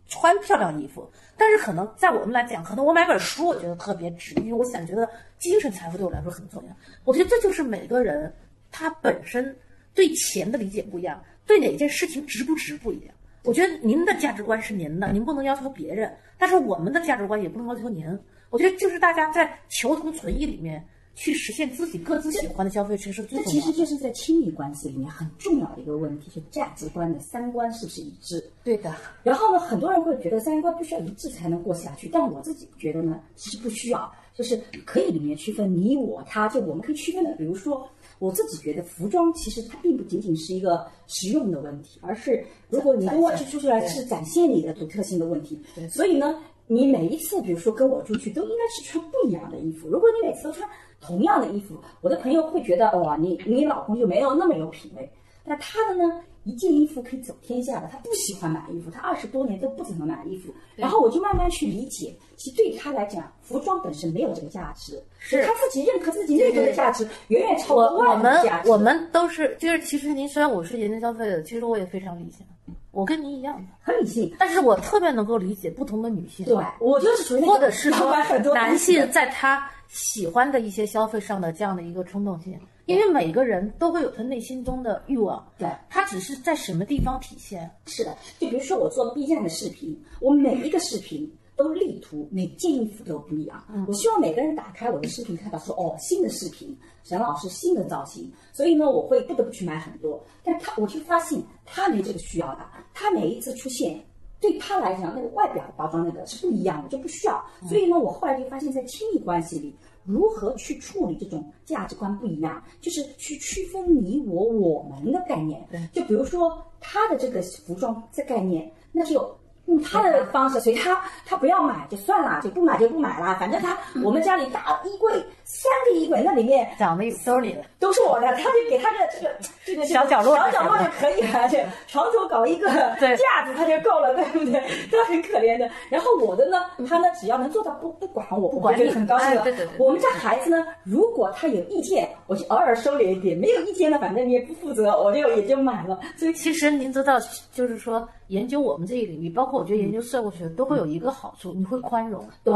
穿漂亮衣服。但是可能在我们来讲，可能我买本书，我觉得特别值，因为我想觉得精神财富对我来说很重要。我觉得这就是每个人他本身对钱的理解不一样，对哪件事情值不值不一样。我觉得您的价值观是您的，您不能要求别人，但是我们的价值观也不能要求您。我觉得就是大家在求同存异里面去实现自己各自喜欢的消费，这是最这重要的。其实就是在亲密关系里面很重要的一个问题，就价值观的三观是不是一致？对的。然后呢，很多人会觉得三观必须要一致才能过下去，但我自己觉得呢，其实不需要，就是可以里面区分你我他，就我们可以区分的，比如说。我自己觉得服装其实它并不仅仅是一个实用的问题，而是如果你跟我出出来是展现你的独特性的问题。所以呢，你每一次比如说跟我出去都应该是穿不一样的衣服。如果你每次都穿同样的衣服，我的朋友会觉得哇，你你老公就没有那么有品味。那他的呢，一件衣服可以走天下的，他不喜欢买衣服，他二十多年都不怎么买衣服。然后我就慢慢去理解，其实对他来讲，服装本身没有这个价值，是他自己认可自己认可的价值，远远超过我们外部的价值。我们都是，就是其实您虽然我是研究消费的，其实我也非常理性，我跟您一样。的，很理性。但是我特别能够理解不同的女性，对，我就是属于或者是说男性在他喜欢的一些消费上的这样的一个冲动性，因为每个人都会有他内心中的欲望，对。他只是在什么地方体现。是的，就比如说我做 B 站的视频，我每一个视频都力图每件衣服都不一样。我希望每个人打开我的视频，看到说哦，新的视频，沈老师新的造型。所以呢，我会不得不去买很多。但他我就发现他没这个需要的，他每一次出现。对他来讲，那个外表包装那个是不一样的，就不需要。所以呢，我后来就发现，在亲密关系里，如何去处理这种价值观不一样，就是去区分你我我们的概念。就比如说他的这个服装这概念，那就用他的方式，所以他他不要买就算了，就不买就不买了，反正他我们家里大衣柜三个衣柜，那里面长得都是你的，都是我的，他就给他的这个这个小角落小角落就可以了，这床头搞一个架子他就够了，对不对？都很可怜的。然后我的呢，他呢只要能做到不不管我，不管你很高兴了。我们家孩子呢，如果他有意见，我就偶尔收敛一点；没有意见呢，反正你也不负责，我就也就买了。所以其实您知道，就是说研究我们这一领域，包括我觉得研究社会学，都会有一个好处，你会宽容。对，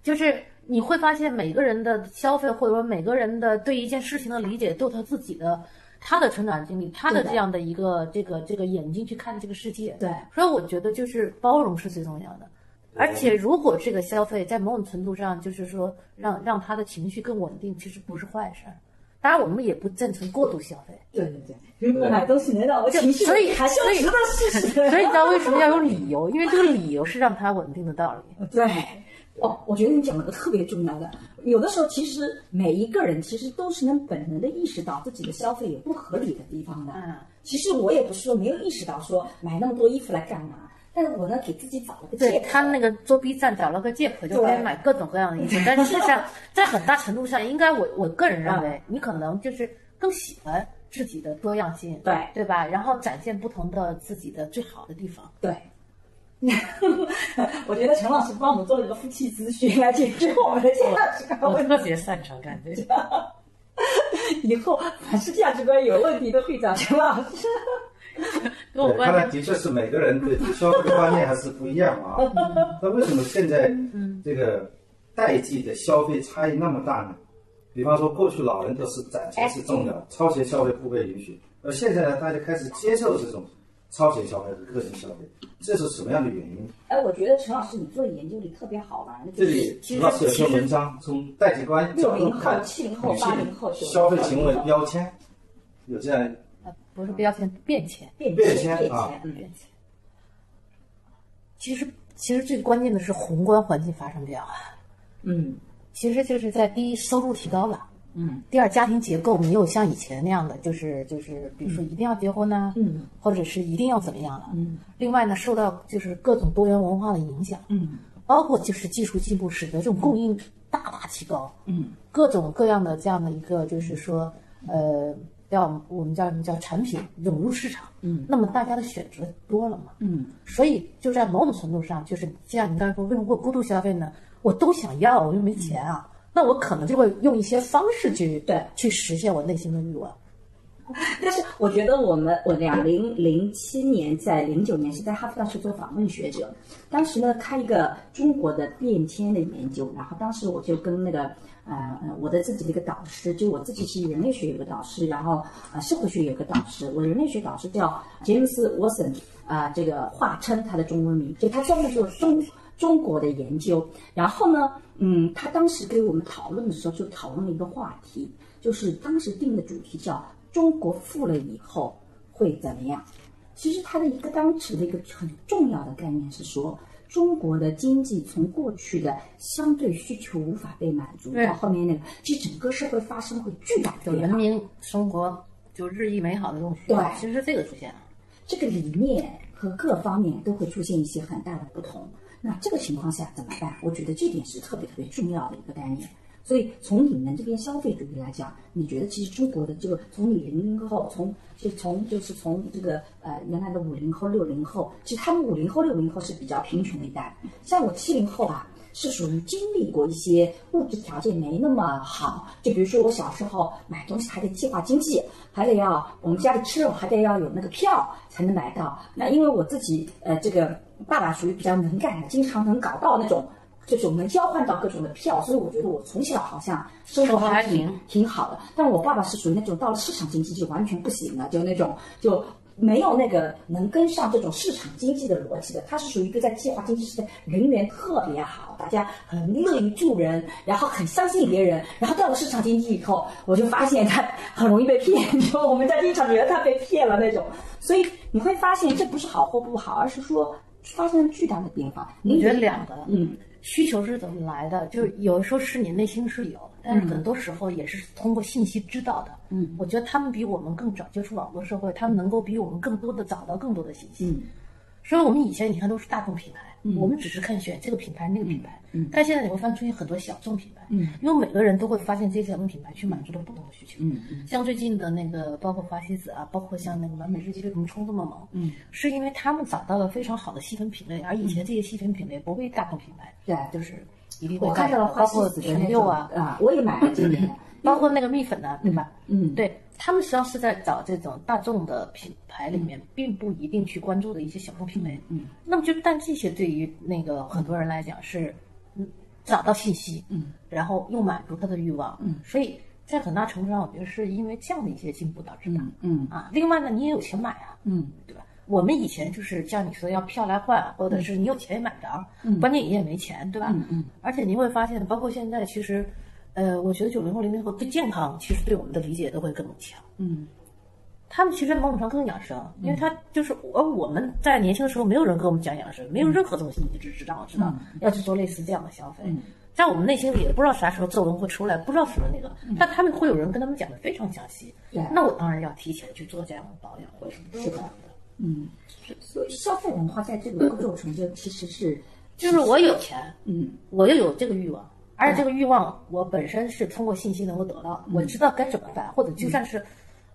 就是你会发现每个人的消费，或者说每个人的对一件事情的理解，都有他自己的他的成长经历，他的这样的一个这个这个眼睛去看这个世界。对所以我觉得就是包容是最重要的。而且，如果这个消费在某种程度上，就是说让让他的情绪更稳定，其实不是坏事儿。当然，我们也不赞成过度消费。对对对，如果买东西能让我情绪所以还是要所以。所以你知道为什么要有 理由？因为这个理由是让他稳定的道理。对，哦，我觉得你讲了个特别重要的，有的时候其实每一个人其实都是能本能的意识到自己的消费有不合理的地方的。嗯，其实我也不是说没有意识到说买那么多衣服来干嘛，但是我呢给自己找了个借口。对他那个做 B 站找了个借口，就可以买各种各样的衣服。但事实上，在很大程度上，应该我我个人认为，你可能就是更喜欢自己的多样性，对对吧？然后展现不同的自己的最好的地方。对。我觉得陈老师帮我们做了一个夫妻咨询来解决我们的价值观问题。别擅长干这个。以后凡是价值观有问题，都会找陈老师。对，跟我关系看来的确是每个人对消费观念还是不一样啊。那为什么现在嗯这个代际的消费差异那么大呢？比方说，过去老人都是攒钱是重要，超前消费不被允许，而现在呢，大家开始接受这种超前消费和个性消费，这是什么样的原因？哎，我觉得陈老师你做的研究里特别好玩的，这里是其实主要是有篇文章从代际观角度六零后看七零后女八零后消费行为标签，有这样啊不是标签，变迁。变变迁变迁啊，嗯变迁。其实，其实最关键的是宏观环境发生变化。嗯其实就是在第一，收入提高了；嗯。第二，家庭结构没有像以前那样的，就是就是，比如说一定要结婚呐、嗯。或者是一定要怎么样了。嗯。另外呢，受到就是各种多元文化的影响，嗯。包括就是技术进步使得这种供应大大提高，嗯，各种各样的这样的一个就是说，呃，叫我们叫什么叫产品涌入市场，嗯，那么大家的选择多了嘛，嗯，所以就在某种程度上，就是像你刚才说，为什么过过度消费呢？我都想要，我又没钱啊，那我可能就会用一些方式去对。去实现我内心的欲望。但是我觉得我们我两零零七年在零九年是在哈佛大学做访问学者，当时呢开一个中国的变迁的研究，然后当时我就跟那个呃呃我的自己的一个导师，就我自己是人类学有个导师，然后呃社会学有个导师，我人类学导师叫杰姆斯沃森啊，这个化称他的中文名，就他专门做中中国的研究，然后呢，嗯，他当时给我们讨论的时候就讨论了一个话题，就是当时定的主题叫。中国富了以后会怎么样？其实他的一个当时的一个很重要的概念是说，中国的经济从过去的相对需求无法被满足，到后面那个，其实整个社会发生会巨大的人民生活就日益美好的这种需对，其实这个出现了，这个理念和各方面都会出现一些很大的不同。那这个情况下怎么办？我觉得这点是特别特别重要的一个概念。所以从你们这边消费主义来讲，你觉得其实中国的这个从你零零后，从就从就是从这个呃原来的五零后、六零后，其实他们五零后、六零后是比较贫穷的一代。像我七零后啊，是属于经历过一些物质条件没那么好，就比如说我小时候买东西还得计划经济，还得要我们家里吃肉还得要有那个票才能买到。那因为我自己呃这个爸爸属于比较能干的，经常能搞到那种。就是我们交换到各种的票，所以我觉得我从小好像生活还挺挺好的。但我爸爸是属于那种到了市场经济就完全不行了，就那种就没有那个能跟上这种市场经济的逻辑的。他是属于一个在计划经济时代人缘特别好，大家很乐于助人，然后很相信别人。然后到了市场经济以后，我就发现他很容易被骗，就我们家经常觉得他被骗了那种。所以你会发现这不是好或不好，而是说发生了巨大的变化。你觉得两个？嗯。需求是怎么来的？就是有的时候是你内心是有，但是很多时候也是通过信息知道的。嗯，我觉得他们比我们更早接触网络社会，他们能够比我们更多的找到更多的信息。嗯。所以我们以前你看都是大众品牌，我们只是看选这个品牌那个品牌，但现在你会发现出现很多小众品牌，因为每个人都会发现这些小众品牌去满足了不同的需求。像最近的那个，包括华西子啊，包括像那个完美日记为什么冲这么猛？是因为他们找到了非常好的细分品类，而以前这些细分品类不被大众品牌，对，就是一定会我看到了包括成就啊，啊，我也买了今年，包括那个蜜粉呢，对吧？嗯，对。他们实际上是在找这种大众的品牌里面，并不一定去关注的一些小众品类。嗯，那么就但这些对于那个很多人来讲是，嗯，找到信息，嗯，然后又满足他的欲望，嗯，所以在很大程度上，我觉得是因为这样的一些进步导致的。嗯啊，另外呢，你也有钱买啊，嗯，对吧？我们以前就是像你说要票来换，或者是你有钱也买不着，嗯，关键你也没钱，对吧？嗯嗯，而且你会发现，包括现在其实。呃，我觉得九零后、零零后对健康其实对我们的理解都会更强。嗯，他们其实某种上更养生，因为他就是而我们在年轻的时候，没有人跟我们讲养生，没有任何东西你只知道知道要去做类似这样的消费，在我们内心里也不知道啥时候皱纹会出来，不知道什么那个，但他们会有人跟他们讲的非常详细。那我当然要提前去做这样的保养或者什么是这样的。嗯，所以消费文化在这个 过程中其实是，就是我有钱，嗯，我又有这个欲望。而且这个欲望，我本身是通过信息能够得到，我知道该怎么办，或者就算是，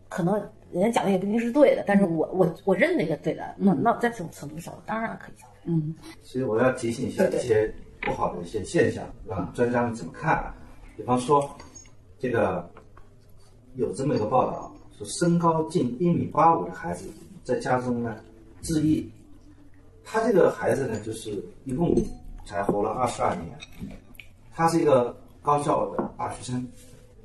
可能人家讲的也不一定是对的，但是我我我认那个对的，那那在这种程度上，当然可以消费。嗯，其实我要提醒一下这些不好的一些现象，让专家们怎么看？比方说，这个有这么一个报道，说身高近一米八五的孩子在家中呢自缢，他这个孩子呢就是一共才活了二十二年。他是一个高校的大学生，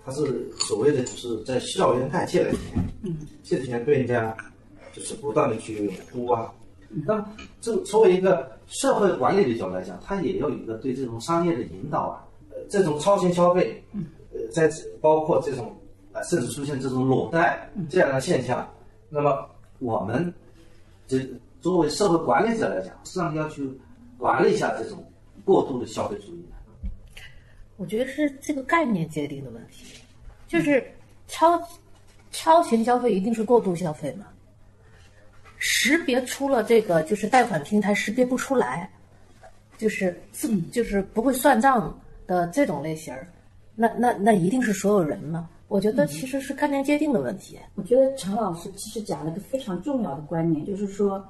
他是所谓的就是在校园贷借的钱，借的钱对人家就是不断的去哭啊。那么这作为一个社会管理的角度来讲，他也要有一个对这种商业的引导啊。呃，这种超前消费，呃，在包括这种啊，甚至出现这种裸贷这样的现象，那么我们这作为社会管理者来讲，实际上要去管理一下这种过度的消费主义。我觉得是这个概念界定的问题，就是超超前消费一定是过度消费吗？识别出了这个就是贷款平台识别不出来，就是自就是不会算账的这种类型儿，那那那一定是所有人吗？我觉得其实是概念界定的问题。我觉得陈老师其实讲了一个非常重要的观念，就是说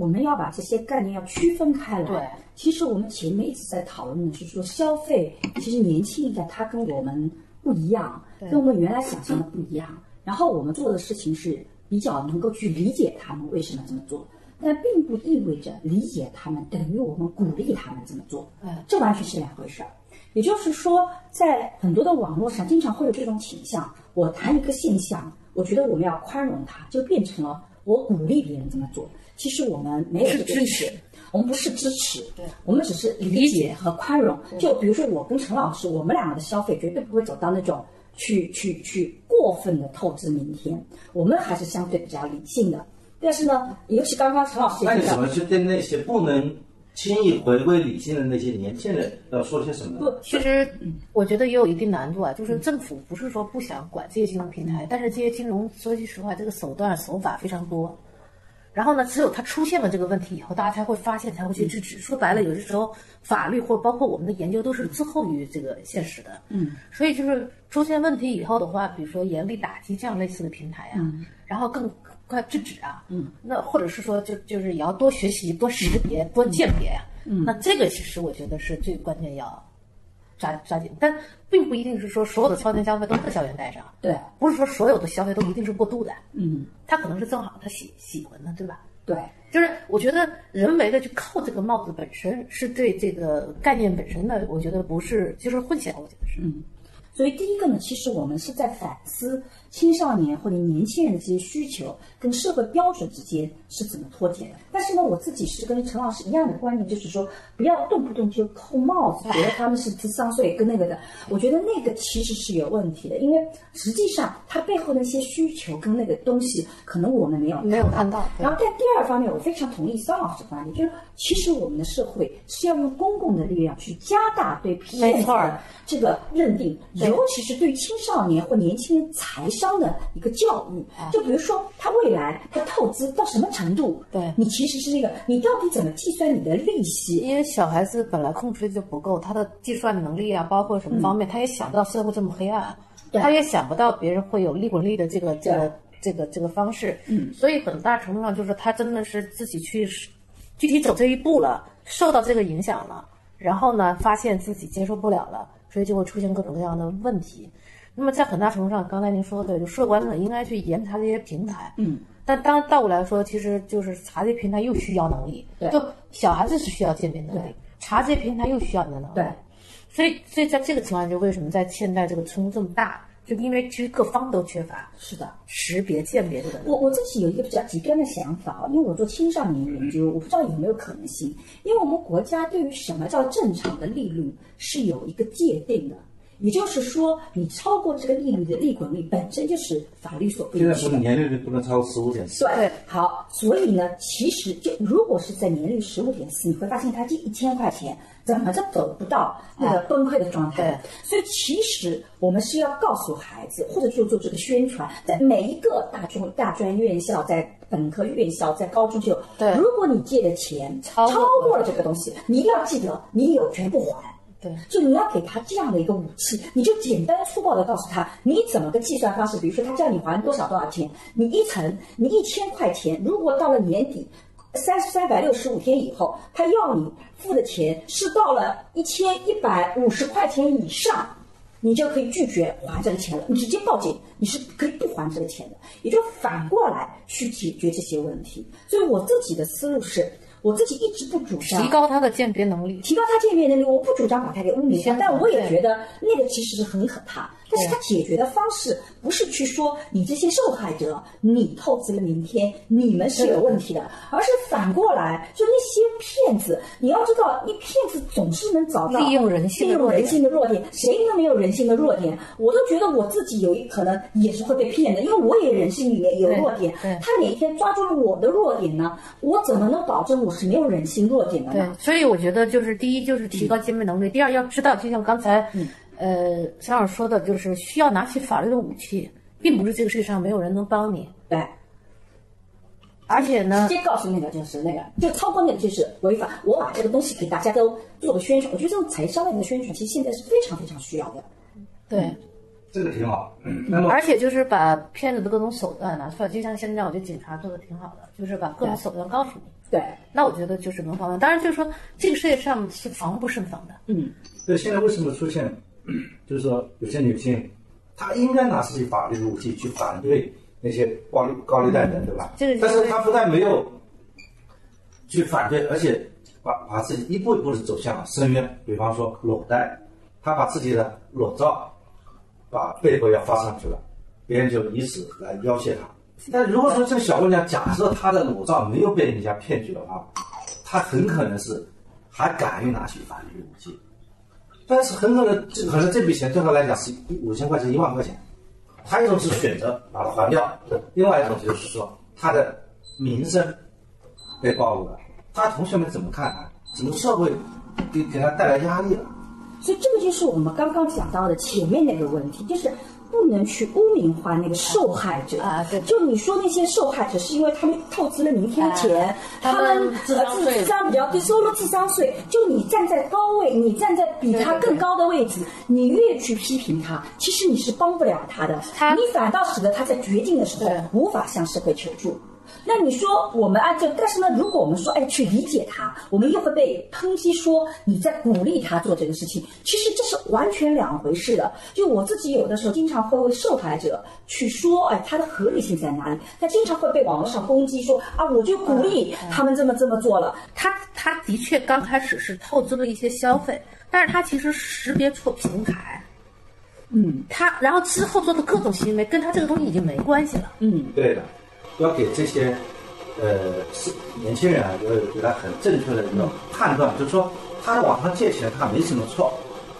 我们要把这些概念要区分开来。对，其实我们前面一直在讨论的是说消费，其实年轻一代他跟我们不一样，跟我们原来想象的不一样。然后我们做的事情是比较能够去理解他们为什么这么做，但并不意味着理解他们等于我们鼓励他们这么做。嗯，这完全是两回事儿。也就是说，在很多的网络上，经常会有这种倾向。我谈一个现象，我觉得我们要宽容它，就变成了我鼓励别人这么做。其实我们没有支持，我们不是支持，对我们只是理解和宽容。就比如说我跟陈老师，我们两个的消费绝对不会走到那种去去去过分的透支明天，我们还是相对比较理性的。但是呢，尤其刚刚陈老师那你怎么去对那些不能轻易回归理性的那些年轻人要说些什么呢？不，其实我觉得也有一定难度啊，就是政府不是说不想管这些金融平台，但是这些金融说句实话，这个手段手法非常多。然后呢，只有它出现了这个问题以后，大家才会发现，才会去制止。说白了，有些时候法律或包括我们的研究都是滞后于这个现实的。嗯，所以就是出现问题以后的话，比如说严厉打击这样类似的平台啊，然后更快制止啊，嗯，那或者是说就就是也要多学习、多识别、多鉴别呀、嗯，那这个其实我觉得是最关键要抓抓紧，但并不一定是说所有的超前消费都在校园带上，对不是说所有的消费都一定是过度的，嗯，他可能是正好他喜喜欢的，对吧？对。就是我觉得人为的去扣这个帽子本身是对这个概念本身的，我觉得不是就是混淆，我觉得是。嗯所以第一个呢，其实我们是在反思青少年或者年轻人的这些需求跟社会标准之间是怎么脱节的。但是呢，我自己是跟陈老师一样的观念，就是说不要动不动就扣帽子，觉得他们是智商税跟那个的。我觉得那个其实是有问题的，因为实际上他背后的一些需求跟那个东西，可能我们没有没有看到然后在第二方面，我非常同意桑老师的观点，就是其实我们的社会是要用公共的力量去加大对骗子这个认定，尤其是对青少年或年轻人财商的一个教育。就比如说，他未来他透支到什么程度，对你其实是这个，你到底怎么计算你的利息？因为小孩子本来控制力就不够，他的计算能力啊，包括什么方面，他也想不到社会这么黑暗，对他也想不到别人会有利滚利的这个这个这个这个方式，嗯，所以很大程度上就是他真的是自己去具体走这一步了，受到这个影响了，然后呢，发现自己接受不了了，所以就会出现各种各样的问题。那么在很大程度上，刚才您说的，就社管呢应该去严查这些平台，嗯，但当倒过来说，其实就是查这些平台又需要能力，对。就小孩子是需要鉴别能力，查这些平台又需要你的能力，对，所以所以在这个情况下，就为什么在现在这个冲突这么大，就因为其实各方都缺乏是的。识别鉴别这个能力。我我自己有一个比较极端的想法啊，因为我做青少年研究，我不知道有没有可能性，因为我们国家对于什么叫正常的利率是有一个界定的，也就是说，你超过这个利率的利滚利本身就是法律所不现在允许的。不是年利率不能超过十五点四，对，好，所以呢，其实就如果是在年率十五点四，你会发现它这一千块钱怎么着走不到那个崩溃的状态。所以其实我们是要告诉孩子，或者就做这个宣传，在每一个大专大专院校，在本科院校，在高中就，对如果你借的钱超过过了这个东西，你一定要记得，你有权不还。对，就你要给他这样的一个武器，你就简单粗暴的告诉他，你怎么个计算方式？比如说他叫你还多少多少钱，你一层，你一千块钱，如果到了年底。三三百六十五天以后，他要你付的钱是到了一千一百五十块钱以上，你就可以拒绝还这个钱了，你直接报警，你是可以不还这个钱的，也就反过来去解决这些问题。所以我自己的思路是，我自己一直不主张提高他的鉴别能力。提高他鉴别能力，我不主张把他给污名化但我也觉得那个其实是很可怕。但是他解决的方式不是去说你这些受害者，你透支了明天，你们是有问题的，而是反过来，就那些骗子，你要知道，一骗子总是能找到利用人性的弱点利用人性的弱点，谁都没有人性的弱点？我都觉得我自己有一可能也是会被骗的，因为我也人性里面有弱点。他哪一天抓住了我的弱点呢？我怎么能保证我是没有人性弱点的对？，所以我觉得就是第一就是提高鉴别能力，第二要知道，就像刚才，呃，张老师说的，就是需要拿起法律的武器，并不是这个世界上没有人能帮你。对。而且呢直，接告诉那个就是那个，就超过那个就是违法。我把这个东西给大家都做个宣传，我觉得这种财商类的宣传，其实现在是非常非常需要的。对，这个挺好。那么而且就是把骗子的各种手段拿出来，就像现在我觉得警察做的挺好的，就是把各种手段告诉你。对，那我觉得就是能防范。当然，就是说这个世界上是防不胜防的。嗯，对，现在为什么出现，就是说有些女性，她应该拿自己法律的武器去反对那些高利高利贷的，对吧？这个但是她不但没有去反对，而且把把自己一步一步的走向了深渊。比方说裸贷，她把自己的裸照把背后要发上去了，别人就以此来要挟她。但如果说这个小姑娘假设她的裸照没有被人家骗取的话，她很可能是还敢于拿起法律武器。但是很可能，这可能这笔钱对他来讲是一五千块钱、一万块钱。他一种是选择把它还掉，另外一种就是说他的名声被暴露了，他同学们怎么看他？整个社会给给他带来压力了。所以这个就是我们刚刚讲到的前面那个问题，就是不能去污名化那个受害者。啊对就你说那些受害者是因为他们透支了明天钱，啊他他们们智商智商比较低，收了智商税。就你站在高位，你站在比他更高的位置，你越去批评他，其实你是帮不了他的，他你反倒使得他在绝境的时候无法向社会求助。那你说我们按这，但是呢，如果我们说哎去理解他，我们又会被抨击说你在鼓励他做这个事情。其实这是完全两回事的。就我自己有的时候经常会为受害者去说，哎，他的合理性在哪里？他经常会被网络上攻击说啊，我就鼓励他们这么这么做了。他他的确刚开始是透支了一些消费，但是他其实识别错平台，嗯他然后之后做的各种行为跟他这个东西已经没关系了。嗯，对的，要给这些呃是年轻人啊，要有给他很正确的一个判断，就是说他在网上借钱他没什么错，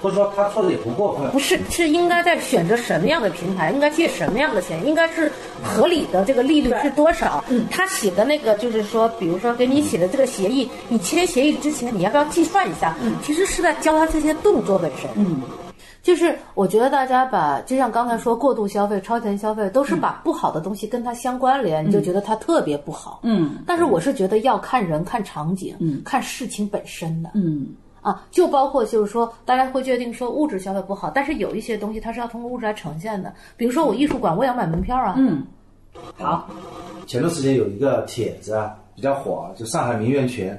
或者说他做的也不过分不。是，是应该在选择什么样的平台，应该借什么样的钱，应该是合理的这个利率是多少？嗯，他写的那个就是说，比如说给你写的这个协议，你签协议之前你要不要计算一下？嗯，其实是在教他这些动作本身。嗯。就是我觉得大家把，就像刚才说过度消费、超前消费，都是把不好的东西跟它相关联，你就觉得它特别不好。嗯，但是我是觉得要看人、看场景、嗯，看事情本身的。嗯。啊，就包括就是说，大家会决定说物质消费不好，但是有一些东西它是要通过物质来呈现的，比如说我艺术馆我也要买门票啊。嗯，好，前段时间有一个帖子啊比较火，就上海名媛群，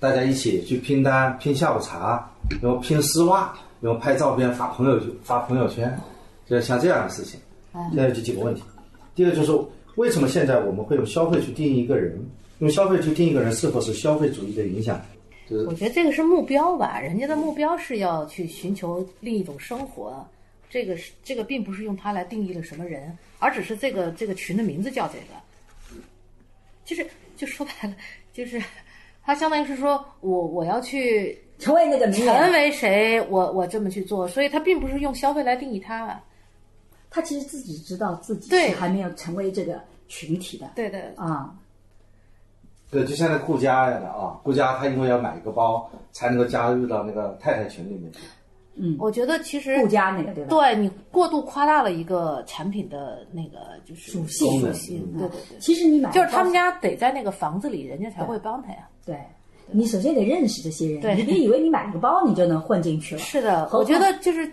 大家一起去拼单、拼下午茶，然后拼丝袜，然后拍照片发朋友发朋友圈，就像这样的事情。现在就几个问题，第一个就是为什么现在我们会用消费去定义一个人？用消费去定义一个人是否是消费主义的影响？就是我觉得这个是目标吧，人家的目标是要去寻求另一种生活，这个是这个并不是用它来定义了什么人，而只是这个这个群的名字叫这个，就是就说白了，就是它相当于是说我我要去成为那个名成，为谁，我我这么去做，所以他并不是用消费来定义他。他其实自己知道自己对是还没有成为这个群体的。对的，啊，对，就像那顾家一样的啊，顾家他因为要买一个包才能够加入到那个太太群里面去。嗯我觉得其实顾家那个对吧？对你过度夸大了一个产品的那个就是属性属性，对对对。其实你买就是他们家得在那个房子里，人家才会帮他呀。对，你首先得认识这些人，对你别以为你买个包你就能混进去了。是的，我觉得就是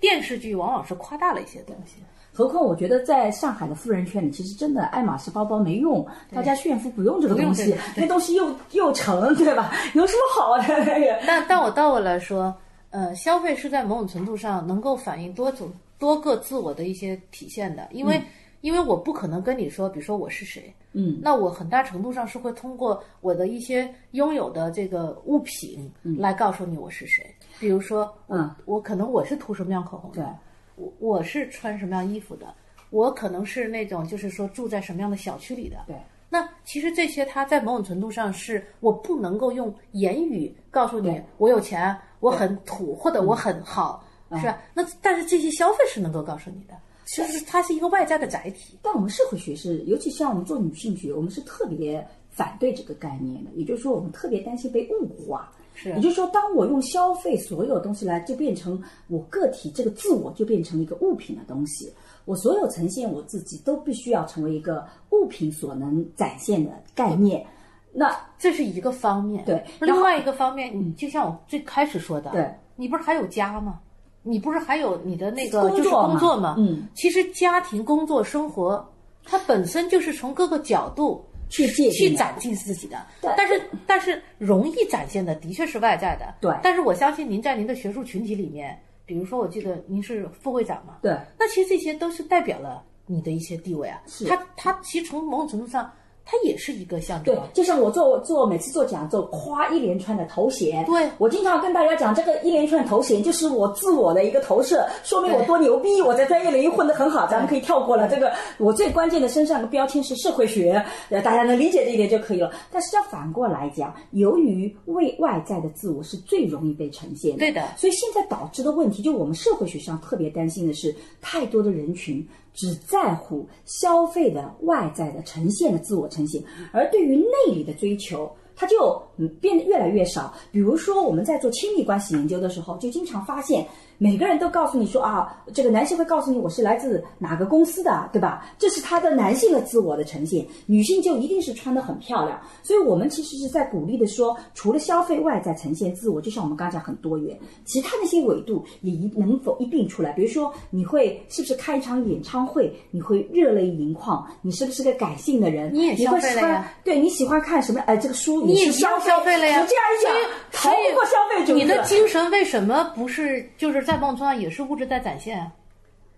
电视剧往往是夸大了一些东西。何况我觉得在上海的富人圈里，其实真的爱马仕包包没用，大家炫富不用这个东西那东西又 又沉，对吧？有什么好的那 但我倒过来说，呃，消费是在某种程度上能够反映多种多个自我的一些体现的，因为、因为我不可能跟你说，比如说我是谁，嗯，那我很大程度上是会通过我的一些拥有的这个物品来告诉你我是谁，比如说，嗯，我可能我是涂什么样口红的，对，我我是穿什么样衣服的，我可能是那种就是说住在什么样的小区里的，对。那其实这些，它在某种程度上是我不能够用言语告诉你我有钱，我很土或者我很好，是吧？那但是这些消费是能够告诉你的，其实它是一个外在的载体。但我们社会学是，尤其像我们做女性学，我们是特别反对这个概念的。也就是说，我们特别担心被物化。是也就是说，当我用消费所有东西来，就变成我个体这个自我就变成一个物品的东西。我所有呈现我自己都必须要成为一个物品所能展现的概念。那这是一个方面。对另外一个方面，你就像我最开始说的，对你不是还有家吗？你不是还有你的那个就是工作吗？嗯，其实家庭、工作、生活，它本身就是从各个角度去去展现自己的对。但是但是容易展现的的确是外在的。对但是我相信您在您的学术群体里面，比如说我记得您是副会长嘛，对那其实这些都是代表了你的一些地位啊。是它它其实从某种程度上，它也是一个象征对。，就像我做做每次做讲座，夸一连串的头衔。对我经常跟大家讲，这个一连串头衔就是我自我的一个投射，说明我多牛逼，我在专业领域混得很好。咱们可以跳过了这个，我最关键的身上的标签是社会学，呃，大家能理解这一点就可以了。但是要反过来讲，由于为外在的自我是最容易被呈现的，对的所以现在导致的问题，就我们社会学上特别担心的是，太多的人群只在乎消费的外在的呈现的自我呈现，而对于内里的追求，它就变得越来越少。比如说我们在做亲密关系研究的时候，就经常发现每个人都告诉你说啊，这个男性会告诉你我是来自哪个公司的，对吧？这是他的男性的自我的呈现，女性就一定是穿得很漂亮。所以我们其实是在鼓励的说，除了消费外在呈现自我，就像我们刚才讲很多元，其他那些维度也一能否一并出来？比如说你会是不是开一场演唱会，你会热泪盈眶，你是不是个感性的人？你也消会喜欢费了呀对你喜欢看什么？哎，这个书你也是消一样消费了呀。你这样一讲，逃不过消费主义。你的精神为什么不是就是在梦中啊，也是物质在展现啊？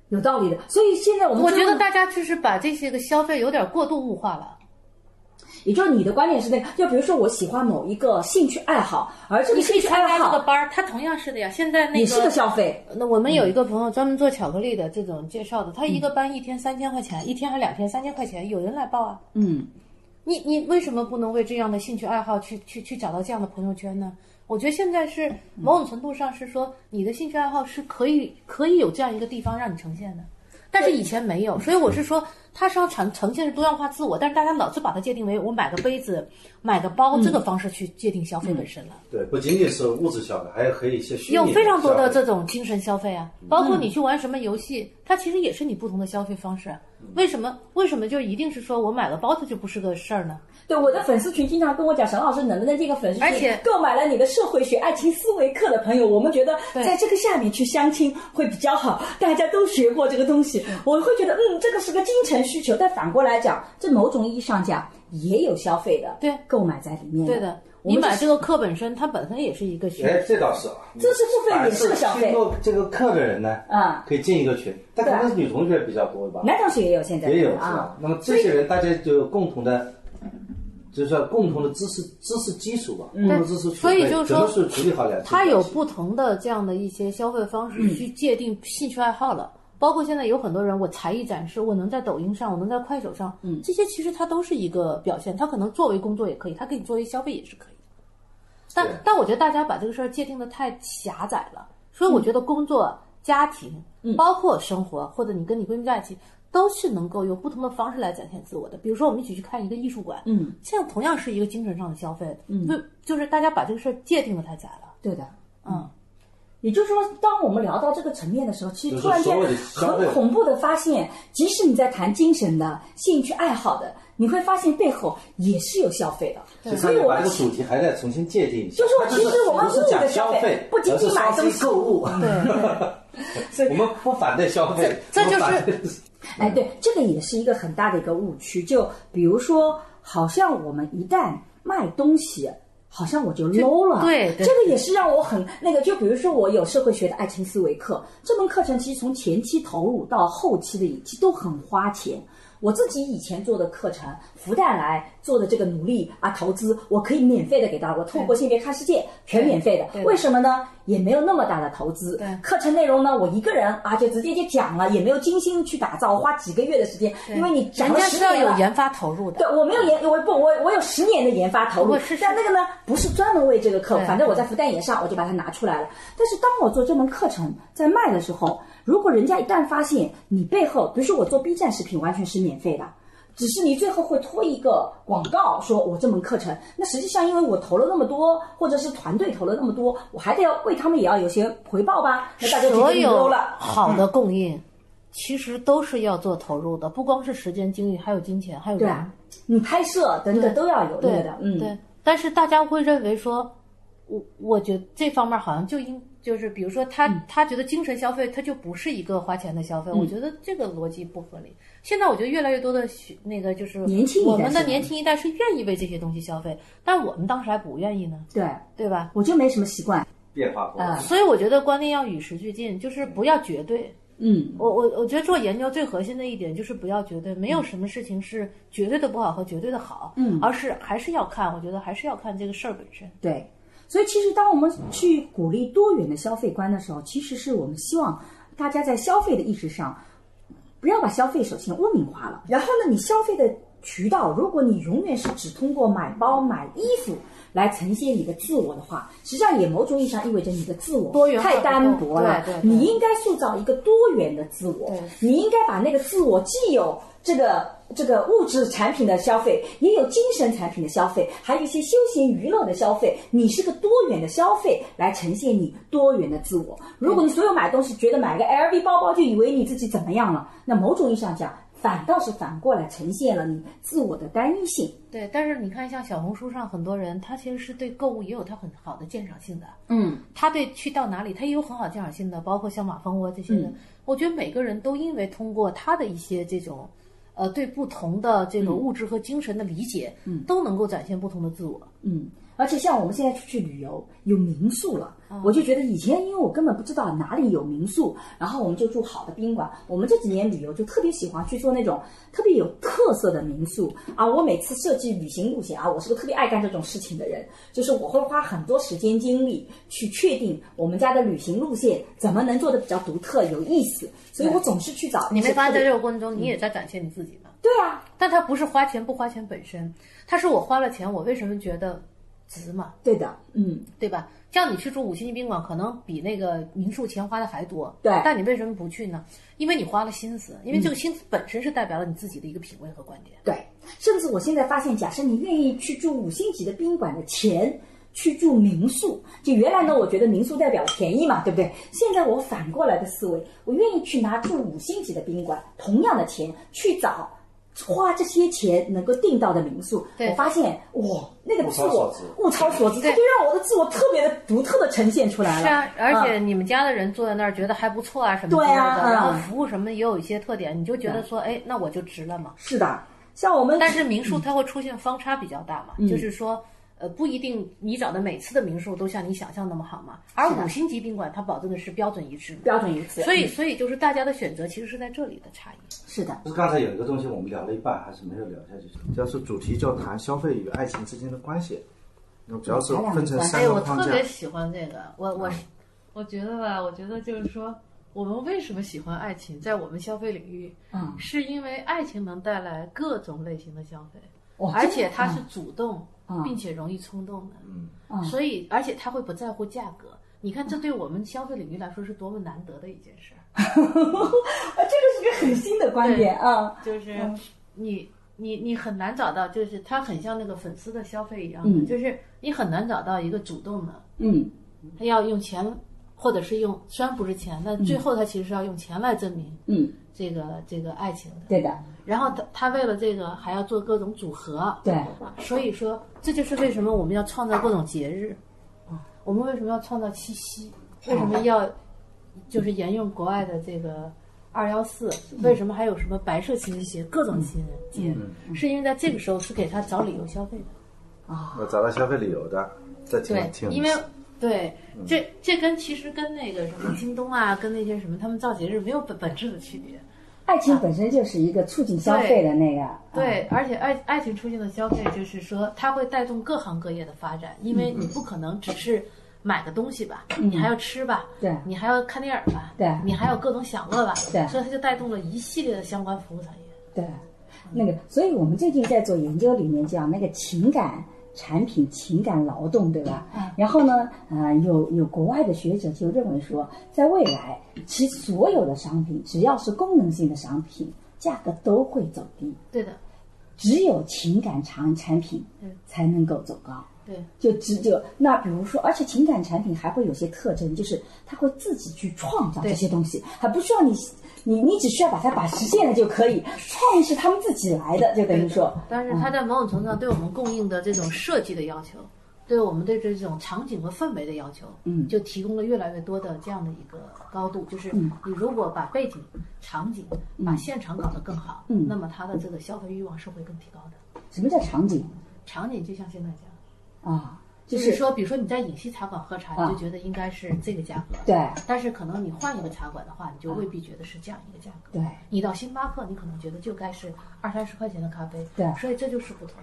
有道理的。所以现在我们我觉得大家就是把这些个消费有点过度物化了。也就是你的观点是那个，就比如说我喜欢某一个兴趣爱好，而这个兴趣爱参加这个好班儿，它同样是的呀。现在那也是个个消费。那我们有一个朋友专门做巧克力的这种介绍的，他一个班一天三千块钱，一天还两天三千块钱，有人来报啊。嗯，你你为什么不能为这样的兴趣爱好去去去找到这样的朋友圈呢？我觉得现在是某种程度上是说，你的兴趣爱好是可以可以有这样一个地方让你呈现的，但是以前没有，所以我是说，它是要呈呈现是多样化自我，但是大家老是把它界定为我买个杯子、买个包这个方式去界定消费本身了。对，不仅仅是物质消费，还有可以一些虚拟有非常多的这种精神消费啊，包括你去玩什么游戏，它其实也是你不同的消费方式。为什么？为什么就一定是说我买个包它就不是个事儿呢？对我的粉丝群经常跟我讲，沈老师能不能这个粉丝群，而且购买了你的社会学、爱情思维课的朋友，我们觉得在这个下面去相亲会比较好，大家都学过这个东西，我会觉得嗯，这个是个精神需求。但反过来讲，这某种意义上讲也有消费的对。购买在里面对的，我们是你买这个课本身，它本身也是一个学哎，这倒是啊。知识付费也是个消费。这个课的人呢，啊。可以进一个群，但可能是女同学比较多吧，男同学也有现在。也有是啊。吧？，那么这些人大家就有共同的，就是说共同的知识知识基础吧，共同知识储备，所以就是说只能是处理好两。它有不同的这样的一些消费方式去界定兴趣爱好了。包括现在有很多人，我才艺展示，我能在抖音上，我能在快手上，嗯，这些其实它都是一个表现，它可能作为工作也可以，它给你作为消费也是可以的。但但我觉得大家把这个事儿界定的太狭窄了，所以我觉得工作、家庭，包括生活，或者你跟你闺蜜在一起，都是能够用不同的方式来展现自我的。比如说，我们一起去看一个艺术馆，嗯，现在同样是一个精神上的消费，嗯，就就是大家把这个事儿界定的太窄了，对的，嗯。也就是说，当我们聊到这个层面的时候，其实突然间很恐怖的发现，即使你在谈精神的、兴趣爱好的，你会发现背后也是有消费的。所以我们这个主题还在重新界定一下，就说它其实我们不是讲物的消费，不仅仅是买东西购物。对，我们不反对消费，这这我们反对哎，对，这个也是一个很大的一个误区。就比如说，好像我们一旦卖东西，好像我就 low 了。对对这个也是让我很那个。就比如说，我有社会学的爱情思维课，这门课程其实从前期投入到后期的一期都很花钱。我自己以前做的课程，复旦来做的这个努力啊，投资，我可以免费的给到我透过性别看世界，全免费的。为什么呢？也没有那么大的投资。课程内容呢，我一个人啊就直接就讲了，也没有精心去打造，花几个月的时间，因为你讲了人家是要。有研发投入的对，，我没有研，我不，我我有十年的研发投入但那个呢，不是专门为这个课，对反正我在复旦也上我就把它拿出来了。但是当我做这门课程在卖的时候，如果人家一旦发现你背后，比如说我做 B 站视频完全是免费的，只是你最后会拖一个广告，说我这门课程，那实际上因为我投了那么多，或者是团队投了那么多，我还得要为他们也要有些回报吧？那大家就所觉得你 low 有了。好的供应，其实都是要做投入的，不光是时间、精力，还有金钱，还有人。对啊，你拍摄等等都要有那对个的，嗯，对。但是大家会认为说，我我觉得这方面好像就应就是，比如说他、嗯他觉得精神消费，它就不是一个花钱的消费。我觉得这个逻辑不合理。现在我觉得越来越多的学那个就是年轻一代我们的年轻一代是愿意为这些东西消费，但我们当时还不愿意呢，对，对吧？我就没什么习惯，变化过来。啊所以我觉得观念要与时俱进，就是不要绝对。嗯，我我我觉得做研究最核心的一点就是不要绝对，没有什么事情是绝对的不好和绝对的好，嗯而是还是要看，我觉得还是要看这个事儿本身。对。所以其实当我们去鼓励多元的消费观的时候，其实是我们希望大家在消费的意识上，不要把消费首先污名化了。然后呢，你消费的渠道，如果你永远是只通过买包、买衣服来呈现你的自我的话，实际上也某种意义上意味着你的自我多元太单薄了。对对对你应该塑造一个多元的自我，你应该把那个自我既有这个这个物质产品的消费，也有精神产品的消费，还有一些休闲娱乐的消费。你是个多元的消费来呈现你多元的自我。如果你所有买东西觉得买个 LV 包包就以为你自己怎么样了，那某种意义上讲，反倒是反过来呈现了你自我的单一性。对，但是你看，像小红书上很多人，他其实是对购物也有他很好的鉴赏性的。嗯，他对去到哪里，他也有很好鉴赏性的，包括像马蜂窝这些嗯人。我觉得每个人都因为通过他的一些这种，呃，对不同的这个物质和精神的理解，嗯，都能够展现不同的自我。嗯，而且像我们现在出去旅游，有民宿了，我就觉得以前因为我根本不知道哪里有民宿，然后我们就住好的宾馆。我们这几年旅游就特别喜欢去做那种特别有特色的民宿啊！我每次设计旅行路线啊，我是个特别爱干这种事情的人，就是我会花很多时间精力去确定我们家的旅行路线怎么能做的比较独特有意思，所以我总是去找你没发现在这这个过程中，你也在展现你自己吗？对啊，但它不是花钱不花钱本身，它是我花了钱，我为什么觉得值嘛？对的，嗯，对吧？像你去住五星级宾馆，可能比那个民宿钱花的还多。对但你为什么不去呢？因为你花了心思，因为这个心思本身是代表了你自己的一个品味和观点。对，甚至我现在发现，假设你愿意去住五星级的宾馆的钱。去住民宿，就原来呢，我觉得民宿代表便宜嘛，对不对？现在我反过来的思维，我愿意去拿住五星级的宾馆，同样的钱去找花这些钱能够订到的民宿。我发现哇，那个自我物超所值。物超所值，它就让我的自我特别的独特的呈现出来了。是啊，而且嗯。你们家的人坐在那儿觉得还不错啊，什么之类的，对啊嗯然后服务什么也有一些特点，你就觉得说，哎，那我就值了嘛。是的，像我们但是民宿它会出现方差比较大嘛，嗯。就是说，呃，不一定你找的每次的民宿都像你想象那么好嘛。而五星级宾馆它保证的是标准一致，标准一致，所以所以就是大家的选择其实是在这里的差异。是的，就是刚才有一个东西我们聊了一半，还是没有聊下去，主要是主题叫谈消费与爱情之间的关系。那主要是分成三哎，我个框架。特别喜欢这个，我我我觉得吧，我觉得就是说，我们为什么喜欢爱情，在我们消费领域，嗯，是因为爱情能带来各种类型的消费，哇而且它是主动嗯并且容易冲动的，嗯。所以而且他会不在乎价格。你看，这对我们消费领域来说是多么难得的一件事。儿。啊，这个是个很新的观点啊，就是你你你很难找到，就是它很像那个粉丝的消费一样的，嗯。就是你很难找到一个主动的，嗯。他要用钱，或者是用虽然不是钱，但最后他其实是要用钱来证明嗯，这个这个爱情的。对的，然后他他为了这个还要做各种组合，对，所以说这就是为什么我们要创造各种节日，我们为什么要创造七夕？为什么要就是沿用国外的这个二幺四？为什么还有什么白色情人节、各种情人节？是因为在这个时候是给他找理由消费的。啊。找到消费理由的，这挺对，挺因为对这这跟其实跟那个什么京东啊，跟那些什么他们造节日没有本本质的区别。爱情本身就是一个促进消费的那个，对，而且爱爱情促进的消费，就是说它会带动各行各业的发展，因为你不可能只是买个东西吧，你还要吃吧，对。你还要看电影吧，对。你还有各种享乐吧，对。所以它就带动了一系列的相关服务产业。对，那个，所以我们最近在做研究里面讲那个情感产品、情感劳动，对吧？然后呢，呃，有有国外的学者就认为说，在未来，其所有的商品只要是功能性的商品，价格都会走低。对的，只有情感产产品对才能够走高。对，就只就那比如说，而且情感产品还会有些特征，就是它会自己去创造这些东西，还不需要你你你只需要把它把实现了就可以。创意是他们自己来的，就等于说，但是它在某种程度上对我们供应的这种设计的要求，对我们对这种场景和氛围的要求，嗯就提供了越来越多的这样的一个高度。就是嗯你如果把背景、场景、把现场搞得更好，嗯那么它的这个消费欲望是会更提高的。什么叫场景场景就像现在这样。啊？就是说，比如说你在影戏茶馆喝茶，啊你就觉得应该是这个价格，对但是可能你换一个茶馆的话，你就未必觉得是这样一个价格。对你到星巴克，你可能觉得就该是二三十块钱的咖啡，对所以这就是不同。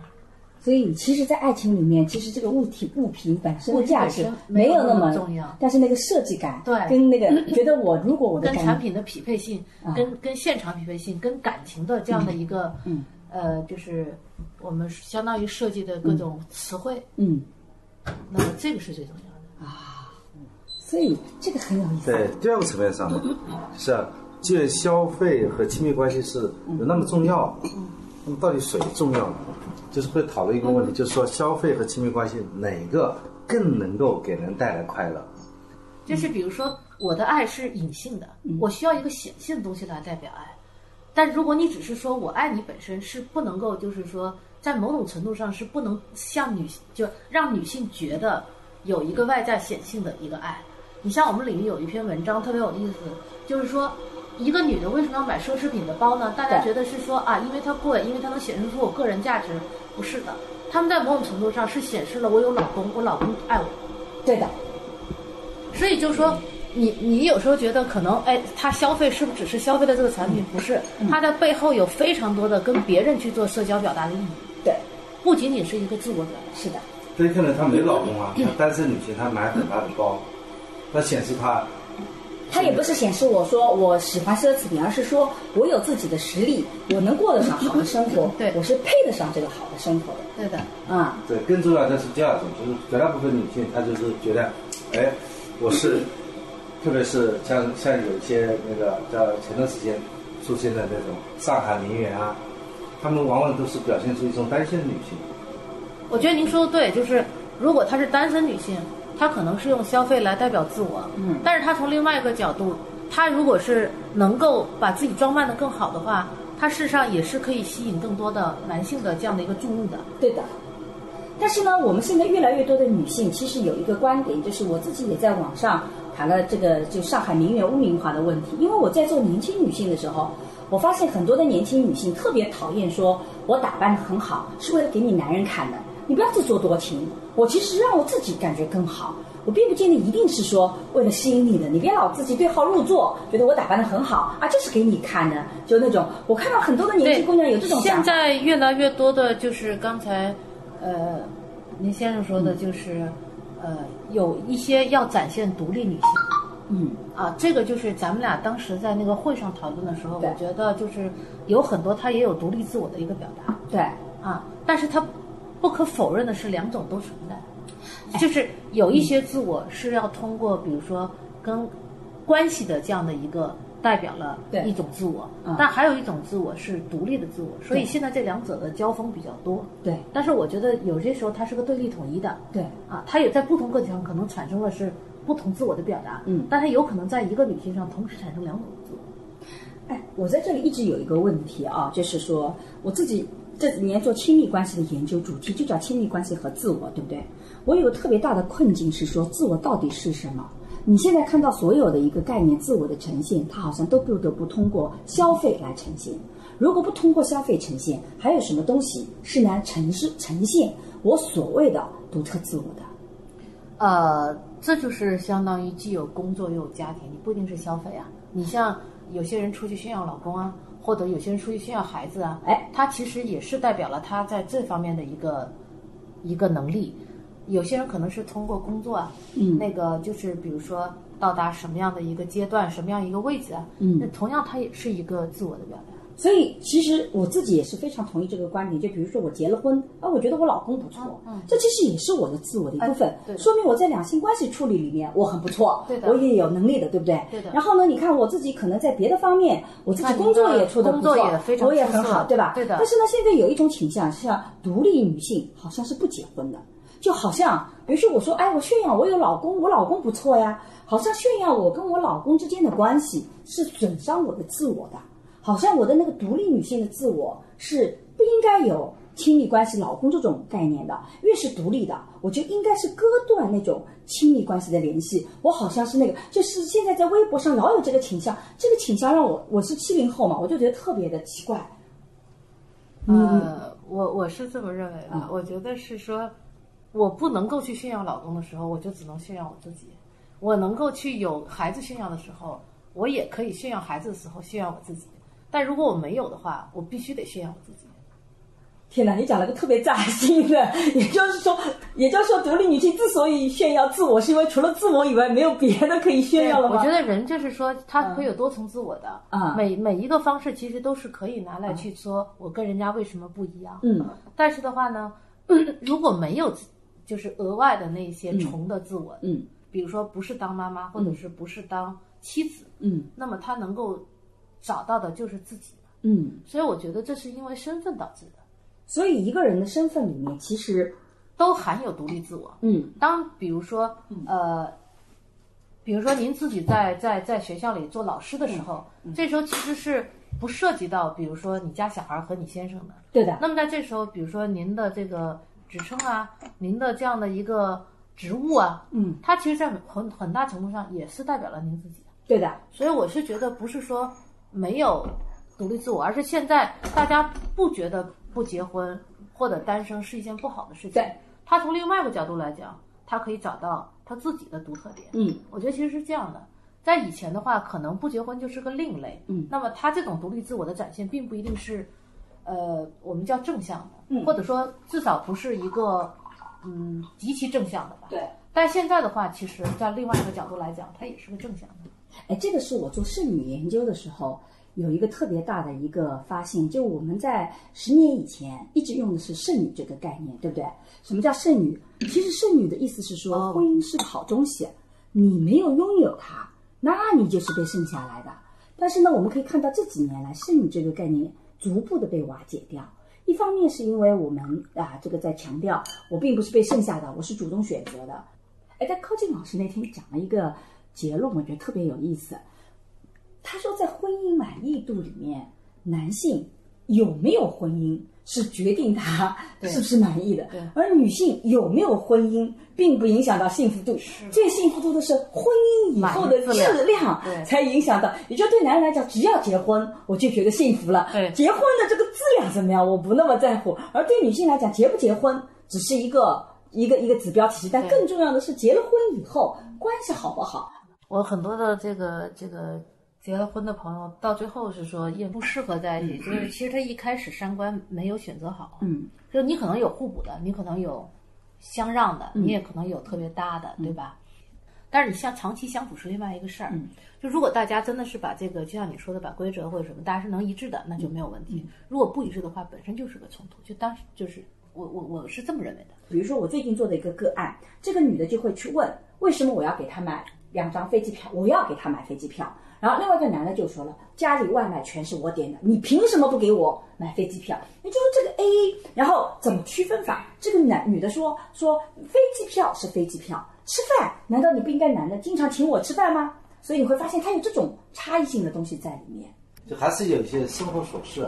所以其实，在爱情里面，其实这个物体物品本身的价值没有那么么重要但是那个设计感，对跟那个觉得我如果我的跟产品的匹配性，啊跟跟现场匹配性，跟感情的这样的一个，嗯呃，就是我们相当于设计的各种词汇，嗯，那么这个是最重要的啊。所以这个很有意思。在第二个层面上呢，是啊，既然消费和亲密关系是有那么重要，那么到底谁重要呢？就是会讨论一个问题，就是说消费和亲密关系哪个更能够给人带来快乐？就是比如说，我的爱是隐性的，我需要一个显性的东西来代表爱。但如果你只是说我爱你本身是不能够，就是说在某种程度上是不能像女就让女性觉得有一个外在显性的一个爱。你像我们领域有一篇文章特别有意思，就是说一个女的为什么要买奢侈品的包呢？大家觉得是说啊，因为它贵，因为它能显示出我个人价值，不是的，他们在某种程度上是显示了我有老公，我老公爱我。对的，所以就是说，你你有时候觉得可能，哎，他消费是不是只是消费了这个产品？不是，他在背后有非常多的跟别人去做社交表达的意义，对，不仅仅是一个自我表达。是的，对，可能她没老公啊，她单身女性，她买很大的包，那显示她她也不是显示我说我喜欢奢侈品，而是说我有自己的实力，我能过得上好的生活，对我是配得上这个好的生活的。对的，啊、对，更重要的是第二种，就是绝大部分女性她就是觉得，哎，我是，特别是像像有一些那个叫前段时间出现的那种上海名媛啊，她们往往都是表现出一种单身女性。我觉得您说的对，就是如果她是单身女性，她可能是用消费来代表自我，嗯但是她从另外一个角度，她如果是能够把自己装扮得更好的话，她事实上也是可以吸引更多的男性的这样的一个注目的。对的。但是呢，我们现在越来越多的女性，其实有一个观点，就是我自己也在网上谈了这个就上海名媛污名化的问题。因为我在做年轻女性的时候，我发现很多的年轻女性特别讨厌说我打扮的很好是为了给你男人看的，你不要自作多情。我其实让我自己感觉更好，我并不见得一定是说为了吸引你的，你别老自己对号入座，觉得我打扮的很好啊，就是给你看的，就那种我看到很多的年轻姑娘有这种想现。在越来越多的就是刚才，呃，您先生说的就是，呃，有一些要展现独立女性。嗯，啊，这个就是咱们俩当时在那个会上讨论的时候，我觉得就是有很多他也有独立自我的一个表达对。啊，但是他不可否认的是两种都存在，就是有一些自我是要通过比如说跟关系的这样的一个代表了对一种自我嗯，但还有一种自我是独立的自我，所以现在这两者的交锋比较多。对。但是我觉得有些时候它是个对立统一的，对。啊，它也在不同个体上可能产生的是不同自我的表达，嗯但它有可能在一个女性上同时产生两种自我。哎，我在这里一直有一个问题啊，就是说我自己这几年做亲密关系的研究，主题就叫亲密关系和自我，对不对？我有个特别大的困境是说，自我到底是什么？你现在看到所有的一个概念，自我的呈现，它好像都不得不通过消费来呈现。如果不通过消费呈现，还有什么东西是能呈示呈现我所谓的独特自我的？呃，这就是相当于既有工作又有家庭，你不一定是消费啊。你像有些人出去炫耀老公啊，或者有些人出去炫耀孩子啊，哎，他其实也是代表了他在这方面的一个一个能力。有些人可能是通过工作啊，嗯那个就是比如说到达什么样的一个阶段，什么样一个位置啊，嗯那同样它也是一个自我的表达。所以其实我自己也是非常同意这个观点。就比如说我结了婚，啊，我觉得我老公不错，嗯这其实也是我的自我的一部分，对说明我在两性关系处理里面我很不错，对的我也有能力的，对不对？对的然后呢，你看我自己可能在别的方面，我自己工作也做得不错，工作也非常我也很好，对吧？对的但是呢，现在有一种倾向，像独立女性好像是不结婚的，就好像比如说我说，哎，我炫耀我有老公，我老公不错呀，好像炫耀我跟我老公之间的关系是损伤我的自我的，好像我的那个独立女性的自我是不应该有亲密关系、老公这种概念的。越是独立的，我就应该是割断那种亲密关系的联系。我好像是那个，就是现在在微博上老有这个倾向，这个倾向让我，我是七零后嘛，我就觉得特别的奇怪。呃，我我是这么认为的，我觉得是说，我不能够去炫耀老公的时候，我就只能炫耀我自己；我能够去有孩子炫耀的时候，我也可以炫耀孩子的时候炫耀我自己。但如果我没有的话，我必须得炫耀我自己。天哪，你讲了个特别扎心的，也就是说，也就是说，独立女性之所以炫耀自我，是因为除了自我以外，没有别的可以炫耀了吗？我觉得人就是说，他会有多重自我的，啊每每一个方式其实都是可以拿来去说我跟人家为什么不一样。嗯但是的话呢，如果没有就是额外的那些重的自我，嗯比如说不是当妈妈，或者是不是当妻子，嗯那么他能够找到的就是自己。嗯，所以我觉得这是因为身份导致的，所以一个人的身份里面，其实都含有独立自我。嗯。当比如说呃，比如说您自己在在在学校里做老师的时候，这时候其实是不涉及到，比如说你家小孩和你先生的。对的，那么在这时候，比如说您的这个职称啊，您的这样的一个职务啊，嗯，它其实，在很很大程度上也是代表了您自己的。对的，所以我是觉得，不是说没有独立自我，而是现在大家不觉得不结婚或者单身是一件不好的事情。对，他从另外一个角度来讲，他可以找到他自己的独特点。嗯我觉得其实是这样的，在以前的话，可能不结婚就是个另类。嗯，那么他这种独立自我的展现，并不一定是，呃，我们叫正向的，嗯或者说至少不是一个，嗯，极其正向的吧。对。但现在的话，其实在另外一个角度来讲，它也是个正向的。哎，这个是我做剩女研究的时候有一个特别大的一个发现，就我们在十年以前一直用的是剩女这个概念，对不对？什么叫剩女？其实剩女的意思是说，哦婚姻是个好东西，你没有拥有它，那你就是被剩下来的。但是呢，我们可以看到这几年来，剩女这个概念逐步的被瓦解掉。一方面是因为我们啊，这个在强调我并不是被剩下的，我是主动选择的。哎，在柯静老师那天讲了一个结论，我觉得特别有意思。他说，在婚姻满意度里面，男性有没有婚姻是决定他是不是满意的，而女性有没有婚姻，并不影响到幸福度。最幸福度的是婚姻以后的质量才影响到。也就对男人来讲，只要结婚，我就觉得幸福了。对结婚的这个质量怎么样，我不那么在乎。而对女性来讲，结不结婚只是一个一个一个指标体系，但更重要的是结了婚以后关系好不好。我很多的这个这个结了婚的朋友，到最后是说也不适合在一起，就是其实他一开始三观没有选择好，嗯，就你可能有互补的，你可能有相让的，你也可能有特别搭的，对吧？但是你像长期相处是另外一个事儿，就如果大家真的是把这个，就像你说的，把规则或者什么，大家是能一致的，那就没有问题。如果不一致的话，本身就是个冲突。就当时就是我我我是这么认为的。比如说我最近做的一个个案，这个女的就会去问，为什么我要给她买两张飞机票？我要给他买飞机票。然后另外一个男的就说了，家里外卖全是我点的，你凭什么不给我买飞机票？也就是这个 A 然后怎么区分法？这个男女的说说飞机票是飞机票，吃饭难道你不应该男的经常请我吃饭吗？所以你会发现他有这种差异性的东西在里面。就还是有一些生活琐事，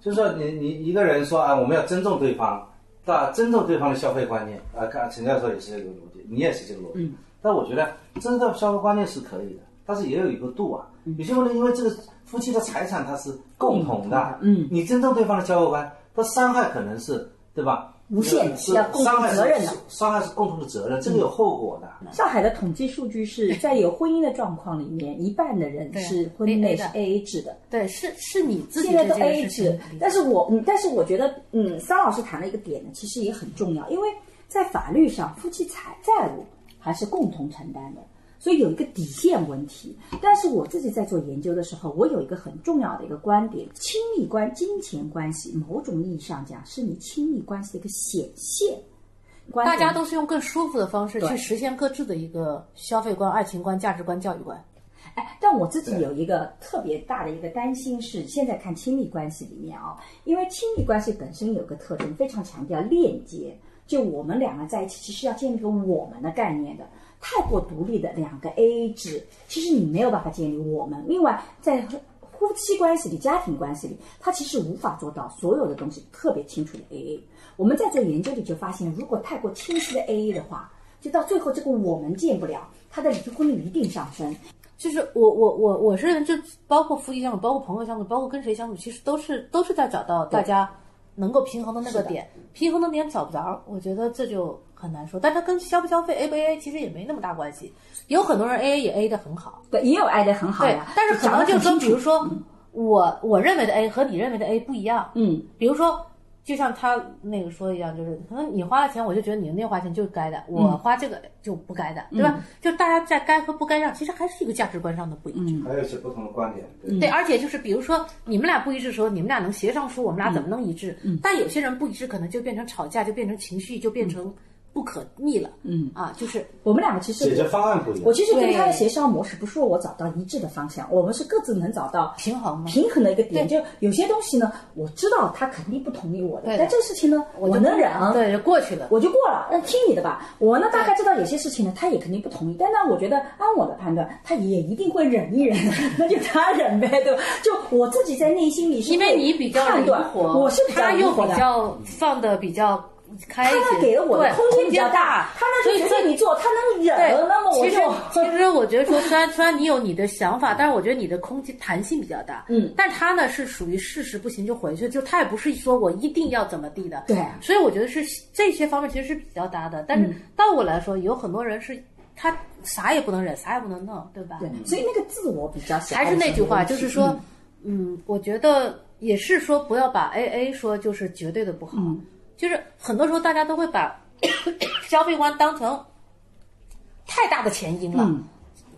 就是说你你一个人说啊，我们要尊重对方，对吧？尊重对方的消费观念啊，看陈教授也是这个逻辑，你也是这个逻辑。嗯。但我觉得真的消费观念是可以的，但是也有一个度啊。有些问题，因为这个夫妻的财产它是共同的，嗯，你尊重对方的消费观，它伤害可能是对吧？无限的是要共同伤害是责任的伤害是共同的责任，这个有后果的。上海的统计数据是在有婚姻的状况里面，一半的人是婚内是 A A 制的。对，是是你自己现在都 AA 制的理解，但是我嗯，但是我觉得嗯，桑老师谈了一个点呢，其实也很重要，因为在法律上，夫妻财债务还是共同承担的。所以有一个底线问题。但是我自己在做研究的时候，我有一个很重要的一个观点：亲密关、金钱关系，某种意义上讲，是你亲密关系的一个显现。大家都是用更舒服的方式去实现各自的一个消费观、爱情观、价值观、教育观。哎，但我自己有一个特别大的一个担心是，现在看亲密关系里面啊，因为亲密关系本身有个特征，非常强调链接，就我们两个在一起，其实要建立一个我们的概念的。太过独立的两个 AA 制，其实你没有办法建立我们。另外，在夫妻关系里、家庭关系里，他其实无法做到所有的东西特别清楚的 AA。我们在做研究里就发现，如果太过清晰的 AA 的话，就到最后这个我们见不了，他的离婚率一定上升。就是我我我我是，就包括夫妻相处，包括朋友相处，包括跟谁相处，其实都是都是在找到大家能够平衡的那个点。平衡的点找不着，我觉得这就很难说。但它跟消不消费 A 不 AA 其实也没那么大关系。有很多人 AA 也 A 的很好，对，也有 A 的很好对，，但是可能就是说，比如说我我认为的 A 和你认为的 A 不一样。嗯，比如说，就像他那个说的一样，就是可能你花了钱，我就觉得你那花钱就是该的，我花这个就不该的，对吧？就大家在该和不该上，其实还是一个价值观上的不一致。还有一些不同的观点，对，对，而且就是比如说你们俩不一致的时候，你们俩能协商出我们俩怎么能一致？但有些人不一致，可能就变成吵架，就变成情绪，就变成不可逆了。嗯啊，就是我们两个其实解决方案不一样。我其实跟他的协商模式不是说我找到一致的方向，我们是各自能找到平衡嘛。平衡的一个点。就有些东西呢，我知道他肯定不同意我的，对但这个事情呢，我能忍，对，就过去了。我就过了，那听你的吧。我呢，大概知道有些事情呢，他也肯定不同意，但呢，我觉得按我的判断，他也一定会忍一忍，那就他忍呗，对吧？就我自己在内心里是因为你比较灵判断，活，我是比较他又灵活的。比较放的比较开一些，他呢给了我空间比较大大，，他所以随便你做，他能忍，，那么我其实就其实我觉得说，虽然虽然你有你的想法，但是我觉得你的空间弹性比较大。嗯，但他呢是属于事实不行就回去，就他也不是说我一定要怎么地的。对所以我觉得是这些方面其实是比较搭的。但是倒过来说，有很多人是他啥也不能忍，啥也不能弄，对吧？对，所以那个自我比较小。还是那句话，就是说，嗯，我觉得也是说不要把 A A 说就是绝对的不好，嗯就是很多时候大家都会把 消费观当成太大的前因了。嗯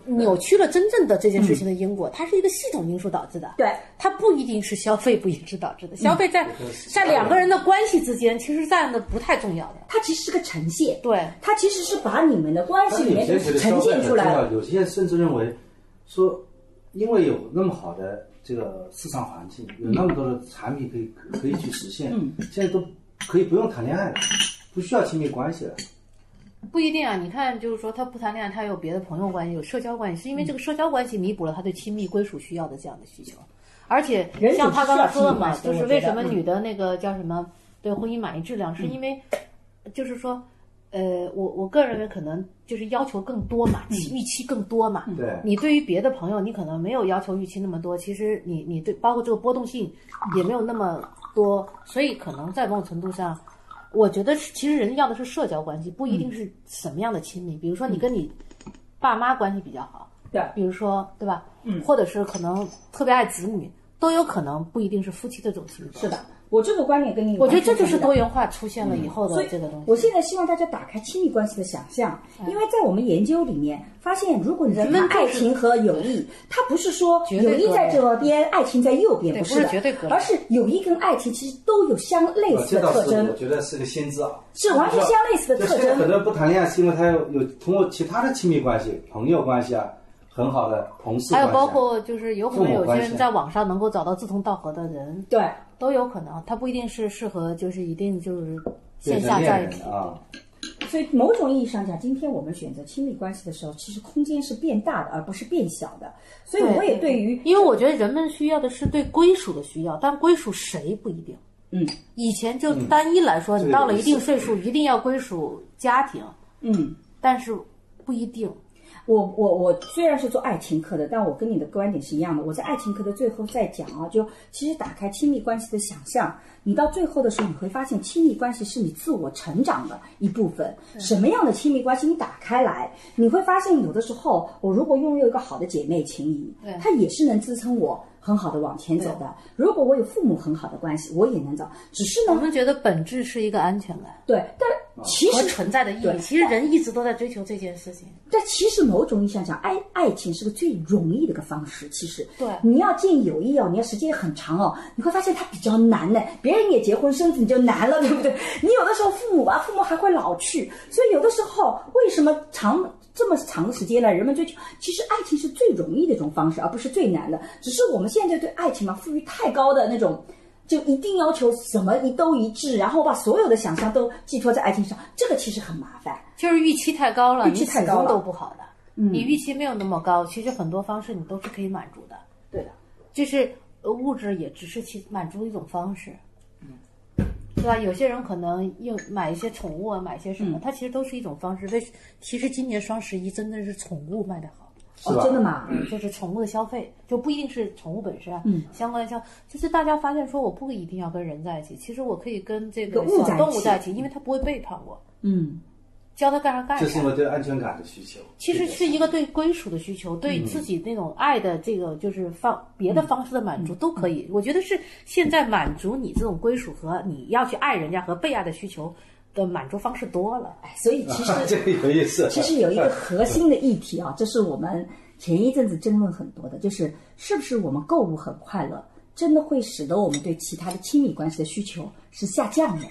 扭曲了真正的这件事情的因果，它是一个系统因素导致的。对，它不一定是消费不一致导致的。消费嗯在在两个人的关系之间，其实占的不太重要的。它其实是个呈现，对，它其实是把你们的关系里面呈现出来了。有些甚至认为说，因为有那么好的这个市场环境，有那么多的产品可以可以去实现，嗯现在都可以不用谈恋爱了，不需要亲密关系了。不一定啊。你看，就是说他不谈恋爱，他有别的朋友关系，有社交关系，是因为这个社交关系弥补了他对亲密归属需要的这样的需求。而且像他刚才说的嘛，就是为什么女的那个叫什么对婚姻满意质量，是因为就是说。呃，我我个人认为可能就是要求更多嘛，期预期更多嘛。对你对于别的朋友，你可能没有要求预期那么多，其实你你对包括这个波动性也没有那么多，所以可能在某种程度上，我觉得其实人要的是社交关系，不一定是什么样的亲密。比如说你跟你爸妈关系比较好，对比如说对吧？嗯，或者是可能特别爱子女，都有可能不一定是夫妻的这种亲密。是的，我这个观点跟你，我觉得这就是多元化出现了以后的这个东西。我现在希望大家打开亲密关系的想象，因为在我们研究里面发现，如果你去人们看爱情和友谊，它不是说友谊在这边，爱情在右边，不是的，而是友谊跟爱情其实都有相类似呃这倒是的特征。我，觉得是个先知啊，是完全相类似的特征。多人不谈恋爱，是因为他有有通过其他的亲密关系、朋友关系啊，很好的同事关系、啊，还有包括就是有可能有些人在网上能够找到志同道合的人，对，都有可能，他不一定是适合，就是一定就是线下在一起。啊。所以某种意义上讲，今天我们选择亲密关系的时候，其实空间是变大的，而不是变小的。所以我也对于因为我觉得人们需要的是对归属的需要，但归属谁不一定。嗯，以前就单一来说，这个你到了一定岁数一定要归属家庭，嗯。但是不一定。我我我虽然是做爱情课的，但我跟你的观点是一样的。我在爱情课的最后再讲啊，就其实打开亲密关系的想象，你到最后的时候，你会发现亲密关系是你自我成长的一部分。什么样的亲密关系你打开来，你会发现有的时候，我如果拥有一个好的姐妹情谊对，它也是能支撑我很好的往前走的。如果我有父母很好的关系，我也能走。只是呢，我们觉得本质是一个安全感对，但其实存在的意对义。其实人一直都在追求这件事情。但其实某种意义上讲，爱爱情是个最容易的一个方式。其实，对你要建友谊哦，你要时间很长哦，你会发现它比较难呢。别人也结婚生子，你就难了，对不对？你有的时候父母吧，父母还会老去，所以有的时候为什么长这么长的时间了？人们追求，其实爱情是最容易的一种方式，而不是最难的。只是我们现在对爱情嘛，赋予太高的那种。就一定要求什么一都一致，然后把所有的想象都寄托在爱情上，这个其实很麻烦。就是预期太高了，预期太高都不好的。你预期没有那么高，其实很多方式你都是可以满足的。对的，就是呃物质也只是其满足一种方式，嗯，对吧？有些人可能又买一些宠物啊，买一些什么，嗯它其实都是一种方式。为其实今年双十一真的是宠物卖的好，是吧哦，真的吗？就是宠物的消费，就不一定是宠物本身啊，嗯相关的消，就是大家发现说我不一定要跟人在一起，其实我可以跟这个小跟物在一起动物在一起，因为它不会背叛我，嗯，教他干啥干啥。这是因为对安全感的需求。其实是一个对归属的需求，对自己那种爱的这个就是方别的方式的满足都可以。我觉得是现在满足你这种归属和你要去爱人家和被爱的需求的满足方式多了。哎，所以 其实这个有意思。其实有一个核心的议题啊，这是我们前一阵子争论很多的，就是是不是我们购物很快乐，真的会使得我们对其他的亲密关系的需求是下降的。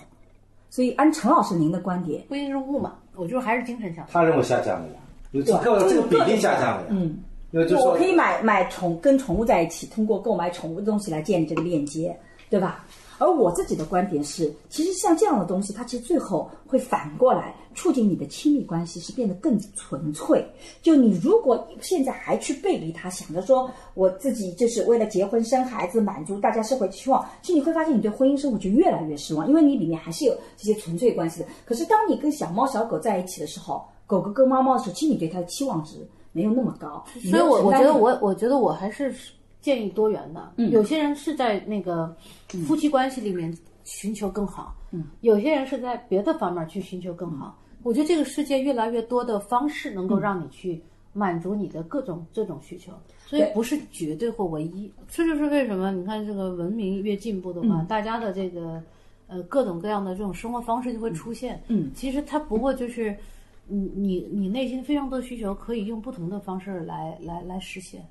所以按陈老师您的观点，不一定是物嘛，我觉得还是精神享受。他认为下降了呀，有这个这个比例下降了呀。嗯，因为就是我可以买买宠跟宠物在一起，通过购买宠物的东西来建立这个链接，对吧？而我自己的观点是，其实像这样的东西，它其实最后会反过来促进你的亲密关系是变得更纯粹。就你如果现在还去背离它，想着说我自己就是为了结婚生孩子满足大家社会期望，其实你会发现你对婚姻生活就越来越失望，因为你里面还是有这些纯粹关系的。可是当你跟小猫小狗在一起的时候，狗狗跟猫猫的时候，其实你对它的期望值没有那么高。所以我我觉得我。我我觉得我还是建议多元的。有些人是在那个夫妻关系里面寻求更好，嗯，有些人是在别的方面去寻求更好。我觉得这个世界越来越多的方式能够让你去满足你的各种这种需求，所以不是绝对或唯一。这就是为什么你看这个文明越进步的话，大家的这个呃各种各样的这种生活方式就会出现。嗯，其实它不过就是。你你你内心非常多的需求，可以用不同的方式来来来实现。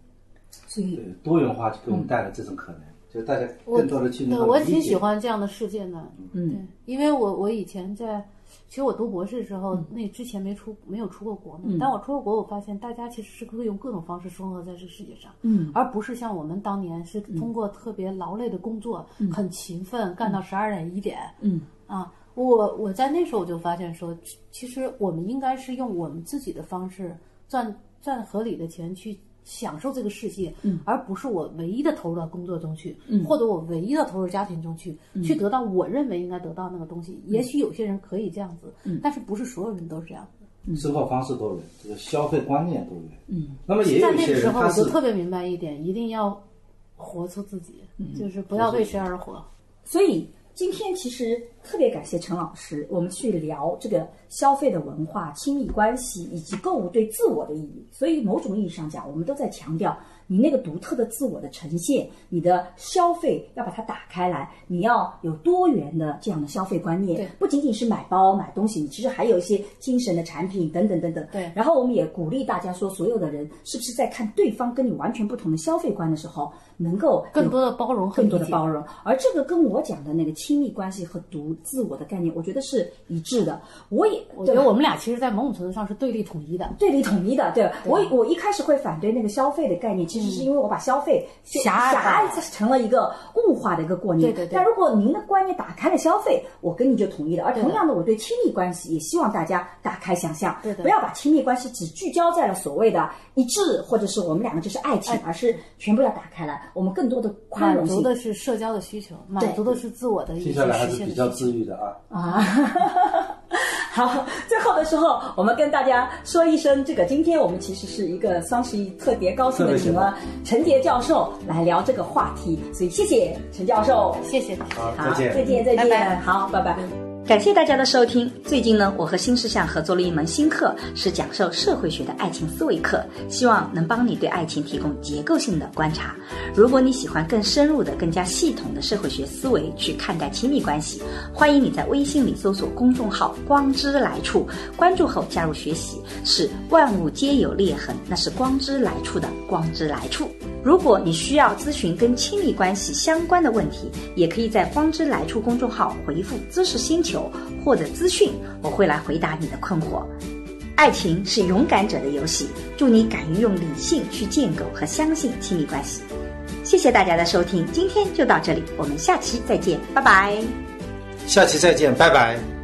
所以对多元化就给我们带来这种可能，就大家更多的去能对我挺够理解。喜欢这样的世界的，嗯。对，因为我我以前在，其实我读博士的时候，嗯。那之前没出没有出过国嘛，但我出过国，我发现大家其实是可以用各种方式生活在这个世界上，嗯，而不是像我们当年是通过特别劳累的工作，很勤奋，干到十二点一点，嗯。啊，我我在那时候我就发现说，其其实我们应该是用我们自己的方式赚赚合理的钱去享受这个世界，嗯。而不是我唯一的投入到工作中去，嗯。或者我唯一的投入家庭中去，去得到我认为应该得到那个东西。也许有些人可以这样子，嗯。但是不是所有人都是这样。子。生活方式多元，这个消费观念多元。嗯，那么也在有些那个时候，人他是我就特别明白一点，一定要活出自己，就是不要为谁而活。所以今天其实特别感谢陈老师，我们去聊这个消费的文化、亲密关系以及购物对自我的意义。所以某种意义上讲，我们都在强调你那个独特的自我的呈现，你的消费要把它打开来，你要有多元的这样的消费观念，不仅仅是买包买东西，你其实还有一些精神的产品等等等等。对然后我们也鼓励大家说，所有的人是不是在看对方跟你完全不同的消费观的时候，能够更多的包容和更多的包容。而这个跟我讲的那个亲密关系和独自我的概念，我觉得是一致的。我也我觉得我们俩其实，在某种程度上是对立统一的。对立统一的，对我我一开始会反对那个消费的概念，其实是因为我把消费狭隘狭隘成了一个物化的一个观念。对对对但如果您的观念打开了消费，我跟你就统一了。而同样的，我对亲密关系也希望大家打开想象，对对不要把亲密关系只聚焦在了所谓的一致，或者是我们两个就是爱情，而是全部要打开来，我们更多的宽满容性。足的是社交的需求，满足的是自我的一些听下来还实是比较现的需求。治愈的啊。啊，好，最后的时候，我们跟大家说一声，这个今天我们其实是一个双十一特别高兴的，请了陈杰教授来聊这个话题，所以谢谢陈教授，谢谢。好，好，再见。再见，再见，拜拜好，拜拜。感谢大家的收听。最近呢，我和新世相合作了一门新课，是讲授社会学的爱情思维课，希望能帮你对爱情提供结构性的观察。如果你喜欢更深入的、更加系统的社会学思维去看待亲密关系，欢迎你在微信里搜索公众号“光之来处”，关注后加入学习。是万物皆有裂痕，那是光之来处的光之来处。如果你需要咨询跟亲密关系相关的问题，也可以在“光之来处”公众号回复“知识星球”或者“资讯”，我会来回答你的困惑。爱情是勇敢者的游戏，祝你敢于用理性去建构和相信亲密关系。谢谢大家的收听，今天就到这里，我们下期再见，拜拜。下期再见，拜拜。